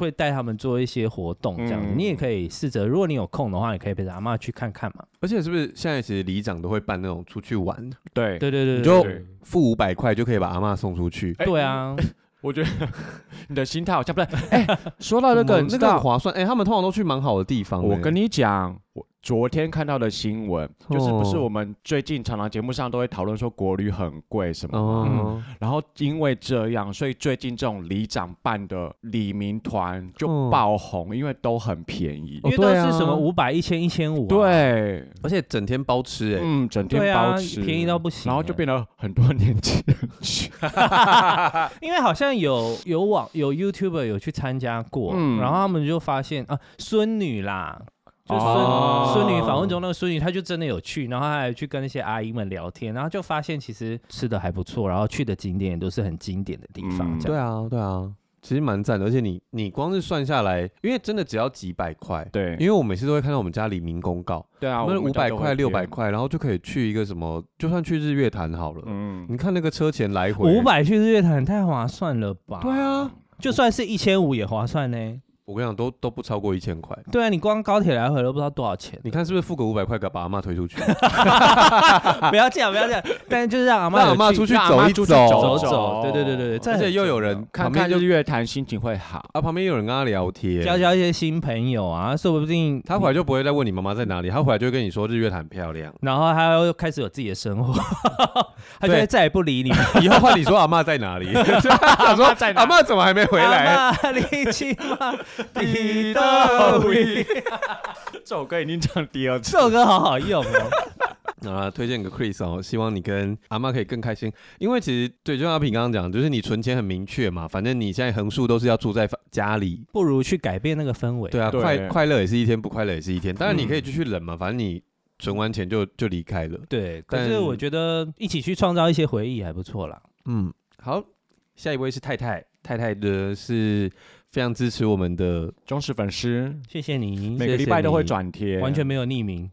会带他们做一些活动这样子。嗯、你也可以试着，如果你有空的话，你可以陪着阿妈去看看嘛。而且是不是现在其实里长都会办那种出去玩？对对对对，你就付五百块就可以把阿嬷送出去。对啊。我觉得 你的心态好像不对。哎、欸，说到这个，那个很划算。哎、欸，他们通常都去蛮好的地方。我跟你讲，我。昨天看到的新闻，就是不是我们最近常常节目上都会讨论说国旅很贵什么、哦。嗯，然后因为这样，所以最近这种里长办的里民团就爆红、哦，因为都很便宜，因为都是什么五百、一千、一千五，对，而且整天包吃、欸，哎，嗯，整天包吃，啊、便宜到不行，然后就变得很多年轻人去，因为好像有有网有 YouTuber 有去参加过、嗯，然后他们就发现啊，孙女啦。就孙孙女访问中那个孙女，她就真的有去，然后她还去跟那些阿姨们聊天，然后就发现其实吃的还不错，然后去的景点也都是很经典的地方。嗯、对啊，对啊，其实蛮赞的。而且你你光是算下来，因为真的只要几百块，对，因为我每次都会看到我们家里明公告，对啊，我们五百块、六百块，然后就可以去一个什么，就算去日月潭好了。嗯，你看那个车钱来回，五百去日月潭太划算了吧？对啊，就算是一千五也划算呢。我跟你讲，都都不超过一千块。对啊，你光高铁来回都不知道多少钱。你看是不是付个五百块，给把阿妈推出去？不要这样，不要这样。但是就是让阿妈让阿妈出去走一走，走走。对对对对对，而且又有人看看日月潭，心情会好。啊，旁边有人跟他聊天，交交一些新朋友啊，说不定他回来就不会再问你妈妈在哪里，他回来就会跟你说日月潭漂亮，然后他又开始有自己的生活，他就会再也不理你。以后换你说阿妈在哪里？他说阿妈怎么还没回来？阿妈 这首歌已经唱第二次，这首歌好好用哦。啊，推荐给 Chris 哦，希望你跟阿妈可以更开心。因为其实对，就像阿平刚刚讲，就是你存钱很明确嘛，反正你现在横竖都是要住在家里，不如去改变那个氛围。对啊，对快快乐也是一天，不快乐也是一天。当然你可以继续忍嘛，反正你存完钱就就离开了。对，但是我觉得一起去创造一些回忆还不错啦。嗯，好，下一位是太太，太太的是。非常支持我们的忠实粉丝，谢谢你，每个礼拜都会转贴，完全没有匿名，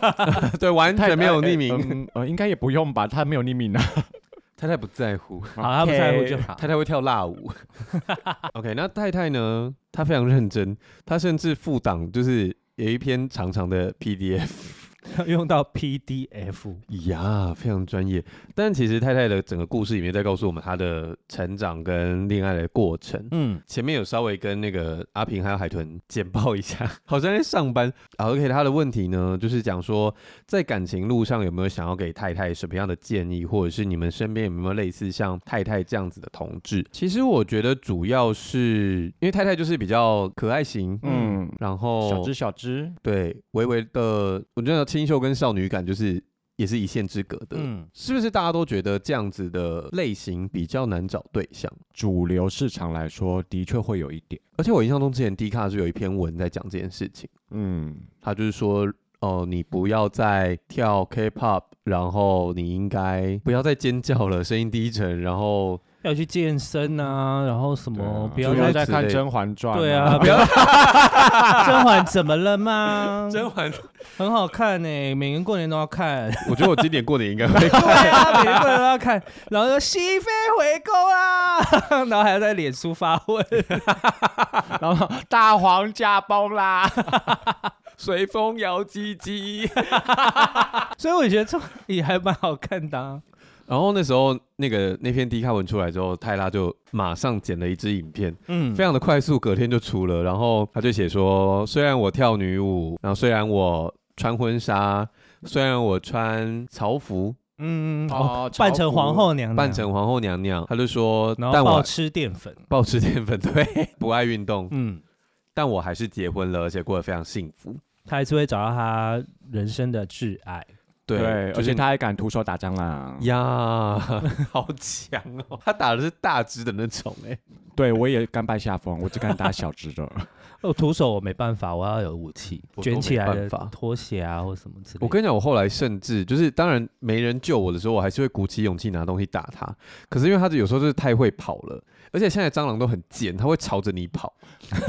对，完全没有匿名，呃、嗯呃，应该也不用吧，他没有匿名啊，太太不在乎，好，他不在乎就好，太太会跳辣舞，OK，那太太呢，她非常认真，她甚至附档就是有一篇长长的 PDF。要用到 PDF 呀，非常专业。但其实太太的整个故事里面在告诉我们她的成长跟恋爱的过程。嗯，前面有稍微跟那个阿平还有海豚简报一下，好像在上班。好，OK，他的问题呢，就是讲说在感情路上有没有想要给太太什么样的建议，或者是你们身边有没有类似像太太这样子的同志？其实我觉得主要是因为太太就是比较可爱型，嗯，然后小只小只，对，微微的，我觉得。清秀跟少女感就是也是一线之隔的，嗯，是不是大家都觉得这样子的类型比较难找对象？主流市场来说，的确会有一点。而且我印象中之前 D 卡是有一篇文在讲这件事情，嗯，他就是说，哦、呃，你不要再跳 K-pop，然后你应该不要再尖叫了，声音低沉，然后。要去健身啊，然后什么？啊、不要再看《甄嬛传》。对啊，不要。甄嬛怎么了吗？甄嬛很好看呢、欸，每年过年都要看。我觉得我今年过年应该会 看。对啊，每年过年都要看。然后说熹妃回宫啊，然后还要在脸书发问。然后大皇驾崩啦，随风摇唧唧。所以我觉得这也还蛮好看的、啊。然后那时候那个那篇低卡文出来之后，泰拉就马上剪了一支影片，嗯，非常的快速，隔天就出了。然后他就写说，虽然我跳女舞，然后虽然我穿婚纱，虽然我穿朝服，嗯哦，扮成皇后娘娘，扮成皇后娘娘，他就说，然后暴吃淀粉，暴吃淀粉，对，不爱运动，嗯，但我还是结婚了，而且过得非常幸福。他还是会找到他人生的挚爱。对，对，而且他还敢徒手打蟑螂呀，好强哦！他打的是大只的那种哎，对我也甘拜下风，我只敢打小只的。我 徒手我没办法，我要有武器，卷起来的拖鞋啊或什么之类的。我跟你讲，我后来甚至就是，当然没人救我的时候，我还是会鼓起勇气拿东西打他。可是因为他有时候就是太会跑了。而且现在蟑螂都很贱，它会朝着你跑。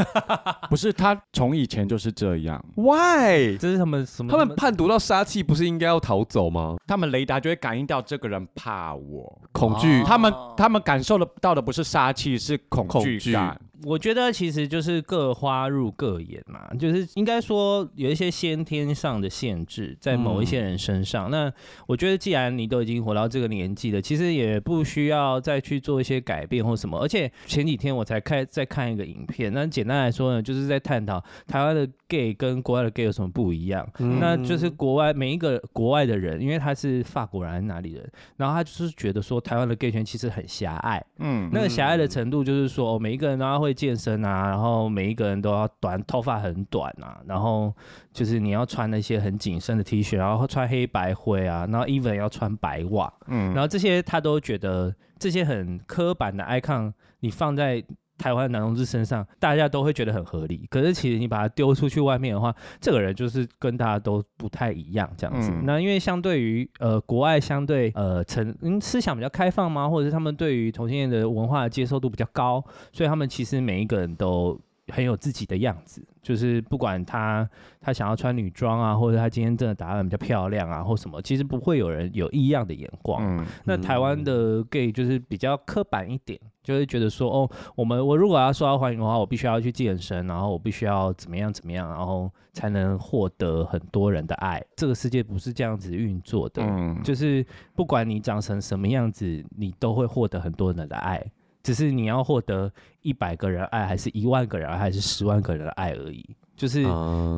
不是，它从以前就是这样。Why？这是他们什么？他们判读到杀气，不是应该要逃走吗？他们雷达就会感应到这个人怕我，恐惧。他们他们感受得到的不是杀气，是恐惧感。我觉得其实就是各花入各眼嘛，就是应该说有一些先天上的限制在某一些人身上。嗯、那我觉得既然你都已经活到这个年纪了，其实也不需要再去做一些改变或什么。而且前几天我才看在看一个影片，那简单来说呢，就是在探讨台湾的 gay 跟国外的 gay 有什么不一样。嗯、那就是国外每一个国外的人，因为他是法国人还是哪里人，然后他就是觉得说台湾的 gay 圈其实很狭隘。嗯，那个狭隘的程度就是说，哦，每一个人然后会健身啊，然后每一个人都要短头发很短啊，然后就是你要穿那些很紧身的 T 恤，然后穿黑白灰啊，然后 even 要穿白袜，嗯，然后这些他都觉得这些很刻板的 icon，你放在。台湾男同志身上，大家都会觉得很合理。可是其实你把他丢出去外面的话，这个人就是跟大家都不太一样这样子。嗯、那因为相对于呃国外相对呃成嗯思想比较开放吗？或者是他们对于同性恋的文化的接受度比较高，所以他们其实每一个人都。很有自己的样子，就是不管他他想要穿女装啊，或者他今天真的打扮比较漂亮啊，或什么，其实不会有人有异样的眼光。嗯、那台湾的 gay 就是比较刻板一点，就会觉得说，哦，我们我如果要受到欢迎的话，我必须要去健身，然后我必须要怎么样怎么样，然后才能获得很多人的爱。这个世界不是这样子运作的，嗯、就是不管你长成什么样子，你都会获得很多人的爱。只是你要获得一百个人爱，还是一万个人爱，还是十万个人的爱而已，就是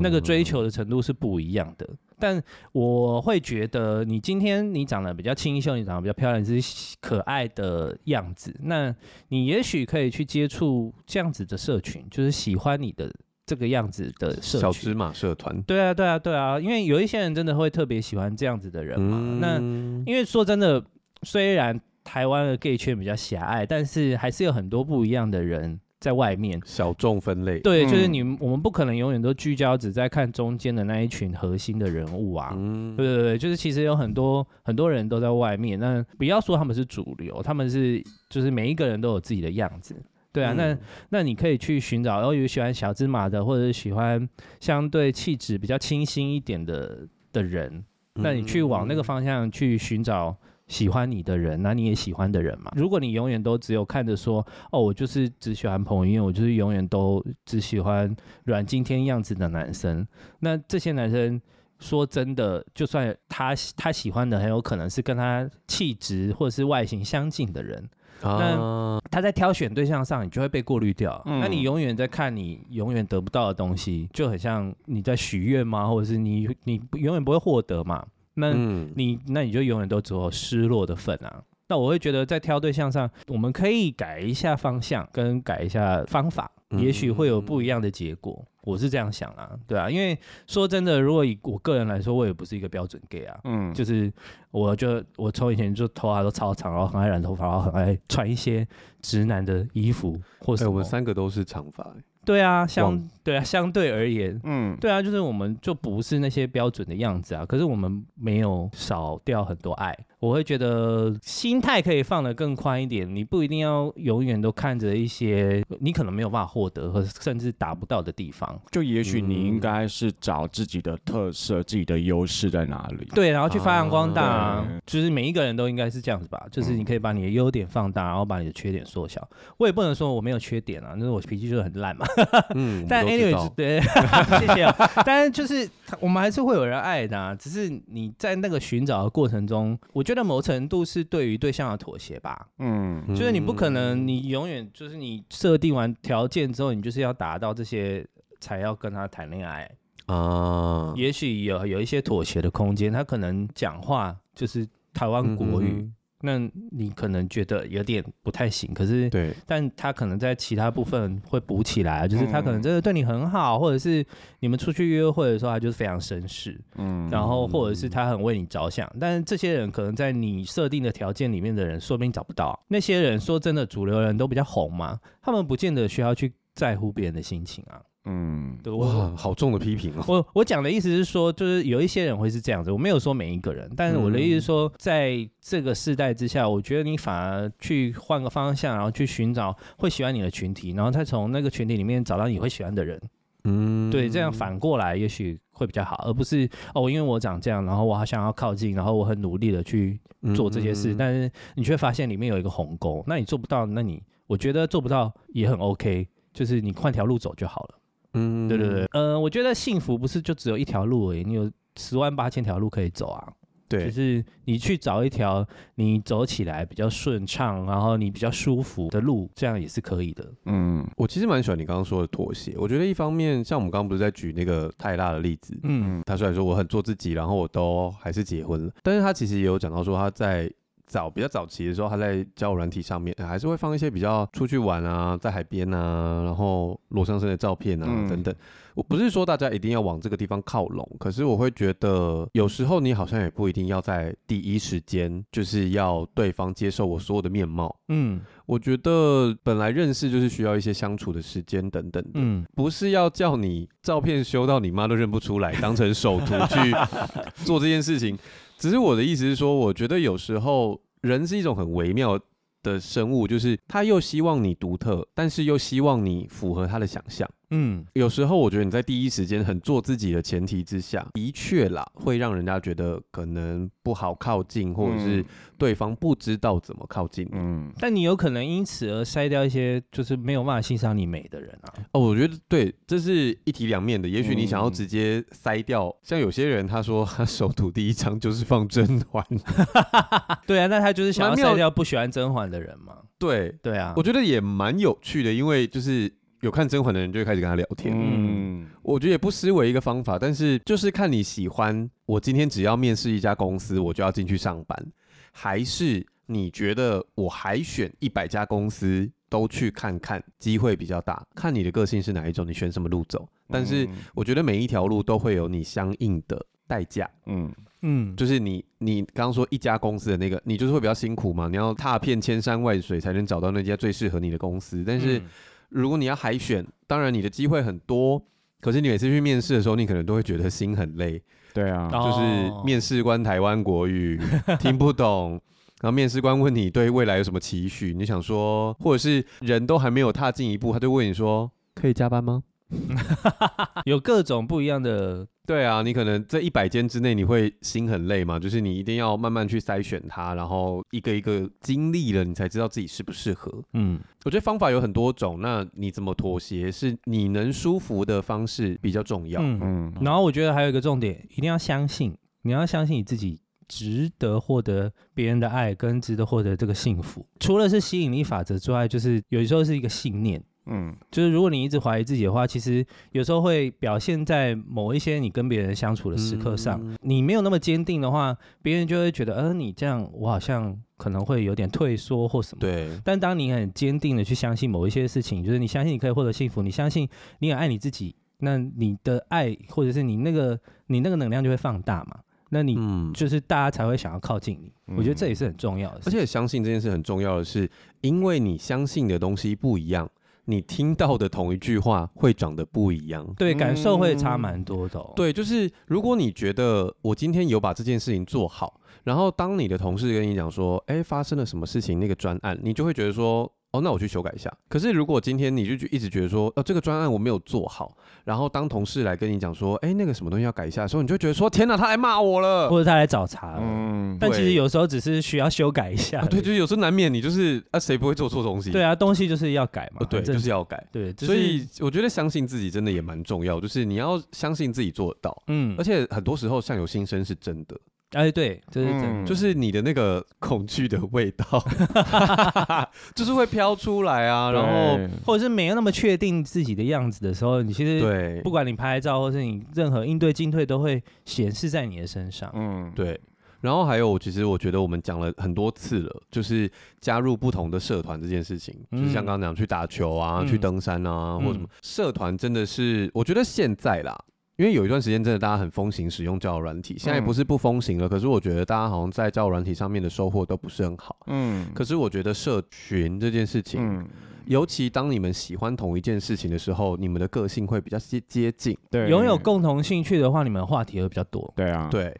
那个追求的程度是不一样的。嗯、但我会觉得，你今天你长得比较清秀，你长得比较漂亮，你是可爱的样子，那你也许可以去接触这样子的社群，就是喜欢你的这个样子的社群。小芝麻社团。对啊，对啊，对啊，因为有一些人真的会特别喜欢这样子的人嘛。嗯、那因为说真的，虽然。台湾的 gay 圈比较狭隘，但是还是有很多不一样的人在外面。小众分类，对，就是你们，我们不可能永远都聚焦只在看中间的那一群核心的人物啊。嗯，对对对，就是其实有很多很多人都在外面。那不要说他们是主流，他们是就是每一个人都有自己的样子。对啊，嗯、那那你可以去寻找，然后有喜欢小芝麻的，或者是喜欢相对气质比较清新一点的的人，那你去往那个方向去寻找。喜欢你的人，那你也喜欢的人嘛。如果你永远都只有看着说，哦，我就是只喜欢彭于晏，我就是永远都只喜欢阮经天样子的男生，那这些男生说真的，就算他他喜欢的很有可能是跟他气质或者是外形相近的人，啊、那他在挑选对象上，你就会被过滤掉。嗯、那你永远在看你永远得不到的东西，就很像你在许愿吗？或者是你你永远不会获得嘛？那你那你就永远都只有失落的份啊。那我会觉得在挑对象上，我们可以改一下方向，跟改一下方法，也许会有不一样的结果。我是这样想啊，对啊，因为说真的，如果以我个人来说，我也不是一个标准 gay 啊。嗯，就是我就我从以前就头发都超长，然后很爱染头发，然后很爱穿一些直男的衣服，或者、欸、我们三个都是长发。对啊，相对啊，相对而言，嗯，对啊，就是我们就不是那些标准的样子啊，可是我们没有少掉很多爱。我会觉得心态可以放得更宽一点，你不一定要永远都看着一些你可能没有办法获得和甚至达不到的地方。就也许你应该是找自己的特色、自己的优势在哪里，对，然后去发扬光大。啊、就是每一个人都应该是这样子吧，就是你可以把你的优点放大，然后把你的缺点缩小。我也不能说我没有缺点啊，那是我脾气就是很烂嘛。嗯，但 anyway，对，谢谢、喔。但是就是我们还是会有人爱的、啊，只是你在那个寻找的过程中，我觉得某程度是对于对象的妥协吧。嗯，就是你不可能，你永远就是你设定完条件之后，你就是要达到这些才要跟他谈恋爱啊。也许有有一些妥协的空间，他可能讲话就是台湾国语。嗯那你可能觉得有点不太行，可是，对，但他可能在其他部分会补起来，就是他可能真的对你很好，或者是你们出去约会的时候，他就是非常绅士，嗯，然后或者是他很为你着想，但是这些人可能在你设定的条件里面的人，说不定找不到。那些人说真的，主流人都比较红嘛，他们不见得需要去在乎别人的心情啊。嗯，对，哇，好重的批评哦。我我讲的意思是说，就是有一些人会是这样子，我没有说每一个人，但是我的意思是说，在这个世代之下，我觉得你反而去换个方向，然后去寻找会喜欢你的群体，然后再从那个群体里面找到你会喜欢的人。嗯，对，这样反过来也许会比较好，而不是哦，因为我长这样，然后我好想要靠近，然后我很努力的去做这些事，但是你却发现里面有一个鸿沟，那你做不到，那你我觉得做不到也很 OK。就是你换条路走就好了。嗯，对对对，呃，我觉得幸福不是就只有一条路而已，你有十万八千条路可以走啊。对，就是你去找一条你走起来比较顺畅，然后你比较舒服的路，这样也是可以的。嗯，我其实蛮喜欢你刚刚说的妥协。我觉得一方面，像我们刚刚不是在举那个泰拉的例子，嗯，他虽然说我很做自己，然后我都还是结婚了，但是他其实也有讲到说他在。早比较早期的时候，他在交友软体上面还是会放一些比较出去玩啊，在海边啊，然后裸上身的照片啊、嗯、等等。我不是说大家一定要往这个地方靠拢，可是我会觉得有时候你好像也不一定要在第一时间就是要对方接受我所有的面貌。嗯，我觉得本来认识就是需要一些相处的时间等等的，嗯，不是要叫你照片修到你妈都认不出来，当成首图去 做这件事情。只是我的意思是说，我觉得有时候人是一种很微妙的生物，就是他又希望你独特，但是又希望你符合他的想象。嗯，有时候我觉得你在第一时间很做自己的前提之下，的确啦，会让人家觉得可能不好靠近，或者是对方不知道怎么靠近。嗯，但你有可能因此而筛掉一些就是没有办法欣赏你美的人啊。哦，我觉得对，这是一体两面的。也许你想要直接筛掉，嗯、像有些人他说他首图第一张就是放甄嬛，对啊，那他就是想要筛掉不喜欢甄嬛的人嘛。对对啊，我觉得也蛮有趣的，因为就是。有看甄嬛的人就会开始跟他聊天，嗯，我觉得也不失为一个方法，但是就是看你喜欢。我今天只要面试一家公司，我就要进去上班，还是你觉得我海选一百家公司都去看看，机会比较大？看你的个性是哪一种，你选什么路走。但是我觉得每一条路都会有你相应的代价，嗯嗯，就是你你刚刚说一家公司的那个，你就是会比较辛苦嘛，你要踏遍千山万水才能找到那家最适合你的公司，但是。如果你要海选，当然你的机会很多，可是你每次去面试的时候，你可能都会觉得心很累。对啊，就是面试官台湾国语 听不懂，然后面试官问你对未来有什么期许，你想说，或者是人都还没有踏进一步，他就问你说可以加班吗？有各种不一样的。对啊，你可能这一百间之内你会心很累嘛，就是你一定要慢慢去筛选它，然后一个一个经历了，你才知道自己适不适合。嗯，我觉得方法有很多种，那你怎么妥协是你能舒服的方式比较重要。嗯嗯，然后我觉得还有一个重点，一定要相信，你要相信你自己值得获得别人的爱，跟值得获得这个幸福。除了是吸引力法则之外，就是有时候是一个信念。嗯，就是如果你一直怀疑自己的话，其实有时候会表现在某一些你跟别人相处的时刻上。嗯、你没有那么坚定的话，别人就会觉得，呃，你这样我好像可能会有点退缩或什么。对。但当你很坚定的去相信某一些事情，就是你相信你可以获得幸福，你相信你很爱你自己，那你的爱或者是你那个你那个能量就会放大嘛。那你就是大家才会想要靠近你。嗯、我觉得这也是很重要的。而且相信这件事很重要的是，因为你相信的东西不一样。你听到的同一句话会长得不一样，对，感受会差蛮多的哦。对，就是如果你觉得我今天有把这件事情做好，然后当你的同事跟你讲说，哎，发生了什么事情，那个专案，你就会觉得说。哦，那我去修改一下。可是如果今天你就一直觉得说，呃，这个专案我没有做好，然后当同事来跟你讲说，哎，那个什么东西要改一下的时候，你就觉得说，天哪，他来骂我了，或者他来找茬了。嗯，但其实有时候只是需要修改一下。啊、对，就是有时候难免你就是啊，谁不会做错东西？对啊，东西就是要改嘛。哦、对，就是要改。对，所以我觉得相信自己真的也蛮重要，就是你要相信自己做得到。嗯，而且很多时候相由心生是真的。哎，对，就是就是你的那个恐惧的味道，就是会飘出来啊，然后或者是没有那么确定自己的样子的时候，你其实对，不管你拍照或是你任何应对进退，都会显示在你的身上。嗯，对。然后还有，其实我觉得我们讲了很多次了，就是加入不同的社团这件事情，嗯、就是像刚刚讲去打球啊，嗯、去登山啊，或者什么、嗯、社团，真的是我觉得现在啦。因为有一段时间真的大家很风行使用交友软体，现在也不是不风行了。嗯、可是我觉得大家好像在交友软体上面的收获都不是很好。嗯。可是我觉得社群这件事情，嗯、尤其当你们喜欢同一件事情的时候，你们的个性会比较接接近。对。拥有共同兴趣的话，你们话题会比较多。对啊。对。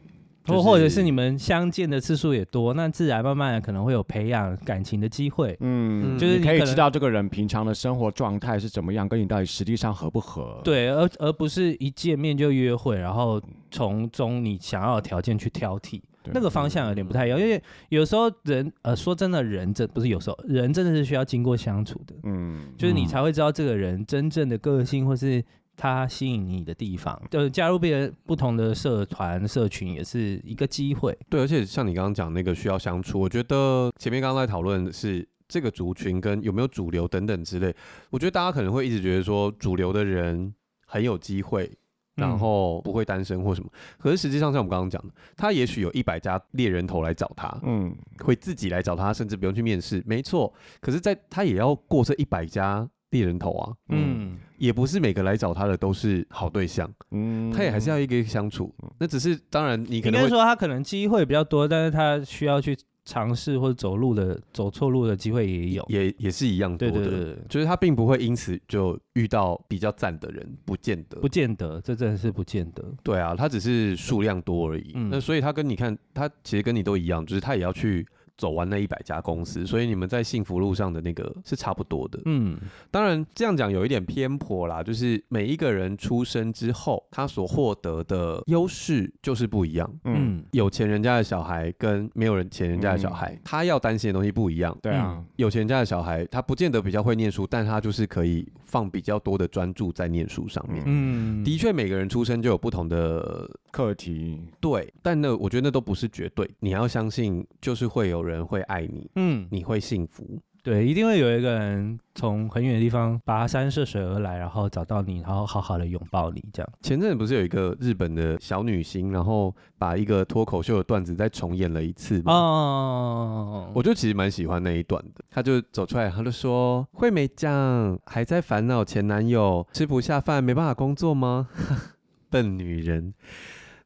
或或者是你们相见的次数也多，那自然慢慢的可能会有培养感情的机会。嗯，就是你可以知道这个人平常的生活状态是怎么样，跟你到底实际上合不合。对，而而不是一见面就约会，然后从中你想要的条件去挑剔。那个方向有点不太一样，因为有时候人呃说真的，人真不是有时候人真的是需要经过相处的，嗯，就是你才会知道这个人真正的个性或是他吸引你的地方。就是加入别人不同的社团社群也是一个机会。对，而且像你刚刚讲那个需要相处，我觉得前面刚刚在讨论的是这个族群跟有没有主流等等之类，我觉得大家可能会一直觉得说主流的人很有机会。然后不会单身或什么，可是实际上像我们刚刚讲的，他也许有一百家猎人头来找他，嗯，会自己来找他，甚至不用去面试，没错。可是，在他也要过这一百家猎人头啊，嗯，也不是每个来找他的都是好对象，嗯，他也还是要一个一个相处。那只是当然，你可能应该说他可能机会比较多，但是他需要去。尝试或者走路的走错路的机会也有，也也是一样多的。对对对，就是他并不会因此就遇到比较赞的人，不见得，不见得，这真的是不见得。对啊，他只是数量多而已。嗯，那所以他跟你看，他其实跟你都一样，就是他也要去。走完那一百家公司，所以你们在幸福路上的那个是差不多的。嗯，当然这样讲有一点偏颇啦，就是每一个人出生之后，他所获得的优势就是不一样。嗯，有钱人家的小孩跟没有人钱人家的小孩，嗯、他要担心的东西不一样。对啊，有钱人家的小孩，他不见得比较会念书，但他就是可以放比较多的专注在念书上面。嗯，的确每个人出生就有不同的课题。对，但那我觉得那都不是绝对，你要相信就是会有。人会爱你，嗯，你会幸福，对，一定会有一个人从很远的地方跋山涉水而来，然后找到你，然后好好的拥抱你，这样。前阵子不是有一个日本的小女星，然后把一个脱口秀的段子再重演了一次吗？哦，我就其实蛮喜欢那一段的。她就走出来，她就说：“惠美酱还在烦恼前男友吃不下饭，没办法工作吗？笨女人，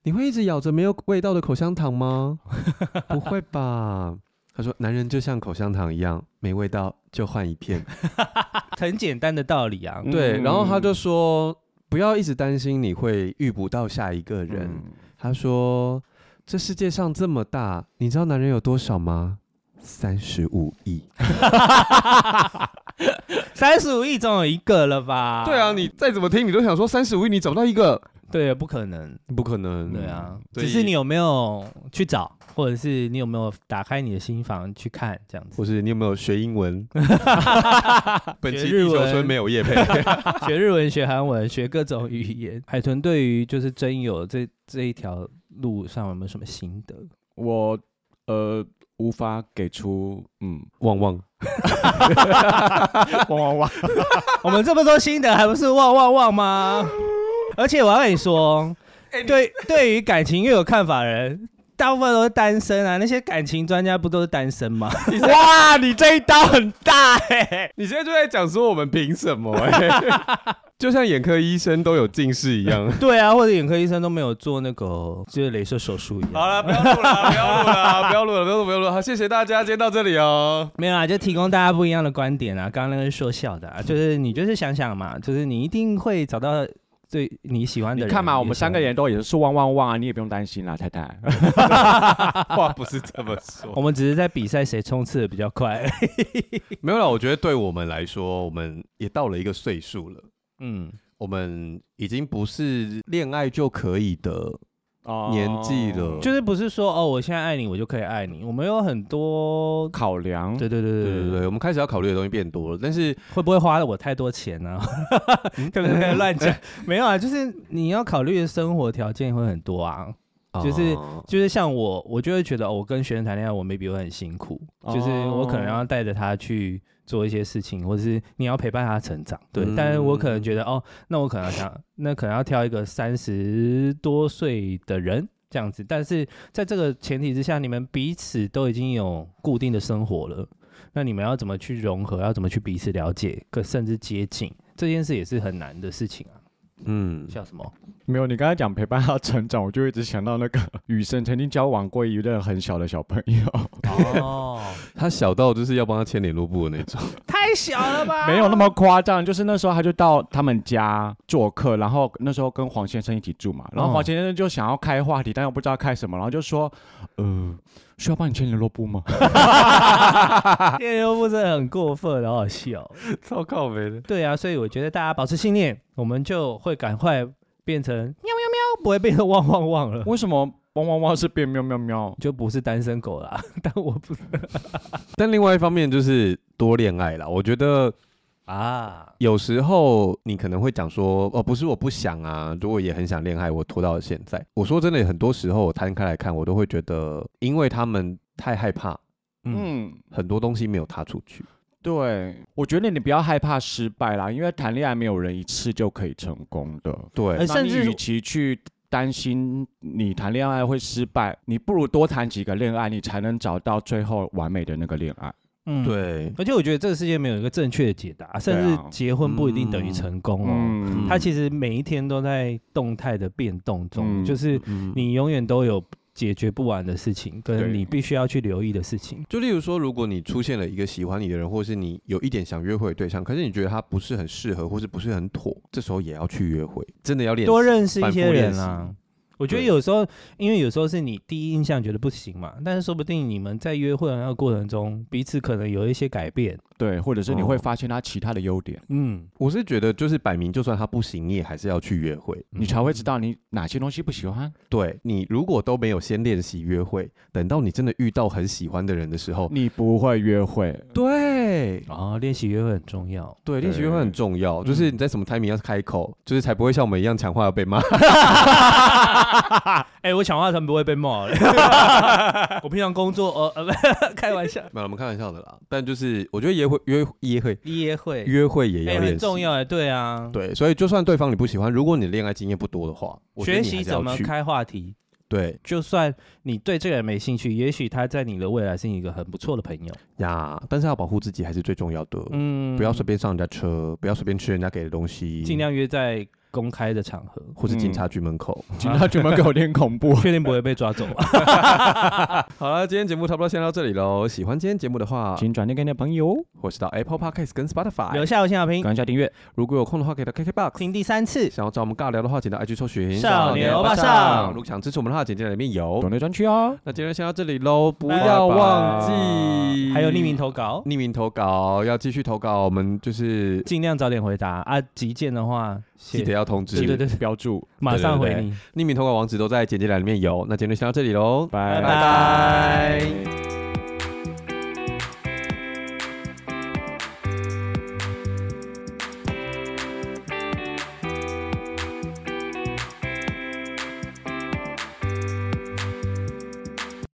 你会一直咬着没有味道的口香糖吗？不会吧。”他说：“男人就像口香糖一样，没味道就换一片，很简单的道理啊。”对，然后他就说：“不要一直担心你会遇不到下一个人。嗯”他说：“这世界上这么大，你知道男人有多少吗？三十五亿，三十五亿总有一个了吧？对啊，你再怎么听，你都想说三十五亿，你找不到一个。”对，不可能，不可能。对啊，只是你有没有去找，或者是你有没有打开你的心房去看这样子，或是你有没有学英文？本期地球村没有叶配，学日文、学韩文、学各种语言。海豚对于就是真有这这一条路上有没有什么心得？我呃无法给出，嗯，旺旺，旺旺旺，我们这么多心得，还不是旺旺旺吗？而且我要跟你说，对对于感情越有看法的人，大部分都是单身啊。那些感情专家不都是单身吗？哇，你这一刀很大哎、欸！你现在就在讲说我们凭什么？就像眼科医生都有近视一样。对啊，或者眼科医生都没有做那个就是镭射手术一样。好了，不要录了，不要录了，不要录了，不要录，不要录。好，谢谢大家，今天到这里哦。没有啊，就提供大家不一样的观点啊。刚刚那个是说笑的啊，就是你就是想想嘛，就是你一定会找到。最你喜欢的人，你看嘛，我们三个人都也是旺旺旺啊，你也不用担心啦，太太。话不是这么说，我们只是在比赛谁冲刺的比较快。没有啦，我觉得对我们来说，我们也到了一个岁数了。嗯，我们已经不是恋爱就可以的。年纪了，就是不是说哦，我现在爱你，我就可以爱你。我们有很多考量，对对对对对对，对，我们开始要考虑的东西变多了。但是会不会花了我太多钱呢？可能可以乱讲，没有啊，就是你要考虑的生活条件会很多啊。就是就是像我，我就会觉得，哦，我跟学生谈恋爱，我 maybe 会很辛苦，就是我可能要带着他去做一些事情，或者是你要陪伴他成长，对。但是我可能觉得，哦，那我可能想，那可能要挑一个三十多岁的人这样子。但是在这个前提之下，你们彼此都已经有固定的生活了，那你们要怎么去融合？要怎么去彼此了解，甚至接近？这件事也是很难的事情啊。嗯，笑什么？没有，你刚才讲陪伴他成长，我就一直想到那个雨生曾经交往过一个很小的小朋友。哦，他小到就是要帮他牵联络簿的那种，太 小了吧？没有那么夸张，就是那时候他就到他们家做客，然后那时候跟黄先生一起住嘛，然后黄先生就想要开话题，但又不知道开什么，然后就说，呃。需要帮你签联络簿吗？签 联络簿真的很过分，好好笑，超靠北的。对啊，所以我觉得大家保持信念，我们就会赶快变成喵喵喵，不会变成汪汪汪了。为什么汪汪汪是变喵喵喵，就不是单身狗啦。但我不，但另外一方面就是多恋爱啦。我觉得啊，有时候你可能会讲说，哦，不是我不想啊，如果也很想恋爱，我拖到了现在。我说真的，很多时候我摊开来看，我都会觉得，因为他们太害怕，嗯，很多东西没有踏出去。对，我觉得你不要害怕失败啦，因为谈恋爱没有人一次就可以成功的。对，甚至与其去担心你谈恋爱会失败，你不如多谈几个恋爱，你才能找到最后完美的那个恋爱。嗯，对。而且我觉得这个世界没有一个正确的解答，甚至结婚不一定等于成功哦。嗯，它其实每一天都在动态的变动中，嗯，就是你永远都有。解决不完的事情，跟你必须要去留意的事情。就例如说，如果你出现了一个喜欢你的人，或是你有一点想约会的对象，可是你觉得他不是很适合，或是不是很妥，这时候也要去约会，真的要练习，多认识一些人啊。我觉得有时候，因为有时候是你第一印象觉得不行嘛，但是说不定你们在约会的那个过程中，彼此可能有一些改变，对，或者是你会发现他其他的优点。嗯，我是觉得就是摆明，就算他不行，你也还是要去约会，你才会知道你哪些东西不喜欢。对，你如果都没有先练习约会，等到你真的遇到很喜欢的人的时候，你不会约会。对，啊，练习约会很重要。对，练习约会很重要，就是你在什么 timing 要开口，就是才不会像我们一样抢话要被骂。哎、欸，我讲话他们不会被骂。我平常工作，呃呃，开玩笑，没有，我们开玩笑的啦。但就是我觉得约会约约会约会约会也要很重要哎，对啊，对，所以就算对方你不喜欢，如果你恋爱经验不多的话，学习怎么开话题。对，就算你对这个人没兴趣，也许他在你的未来是一个很不错的朋友呀。但是要保护自己还是最重要的。嗯，不要随便上人家车，不要随便吃人家给的东西，尽量约在。公开的场合，或是警察局门口，警察局门口有点恐怖，确定不会被抓走啊？好了，今天节目差不多先到这里喽。喜欢今天节目的话，请转贴给你的朋友，或是到 Apple Podcast 跟 Spotify 留下五星好评，关下订阅。如果有空的话，可以到 KKBOX 听第三次。想要找我们尬聊的话，请到 IG 搜寻少年欧巴上。如果想支持我们的话，简介里面有 donate 专区哦。那今天先到这里喽，不要忘记还有匿名投稿，匿名投稿要继续投稿，我们就是尽量早点回答啊。急件的话。记得要通知，对对对，标注，马上回你。匿名投稿网址都在简介栏里面有。那今天就先到这里喽，拜拜。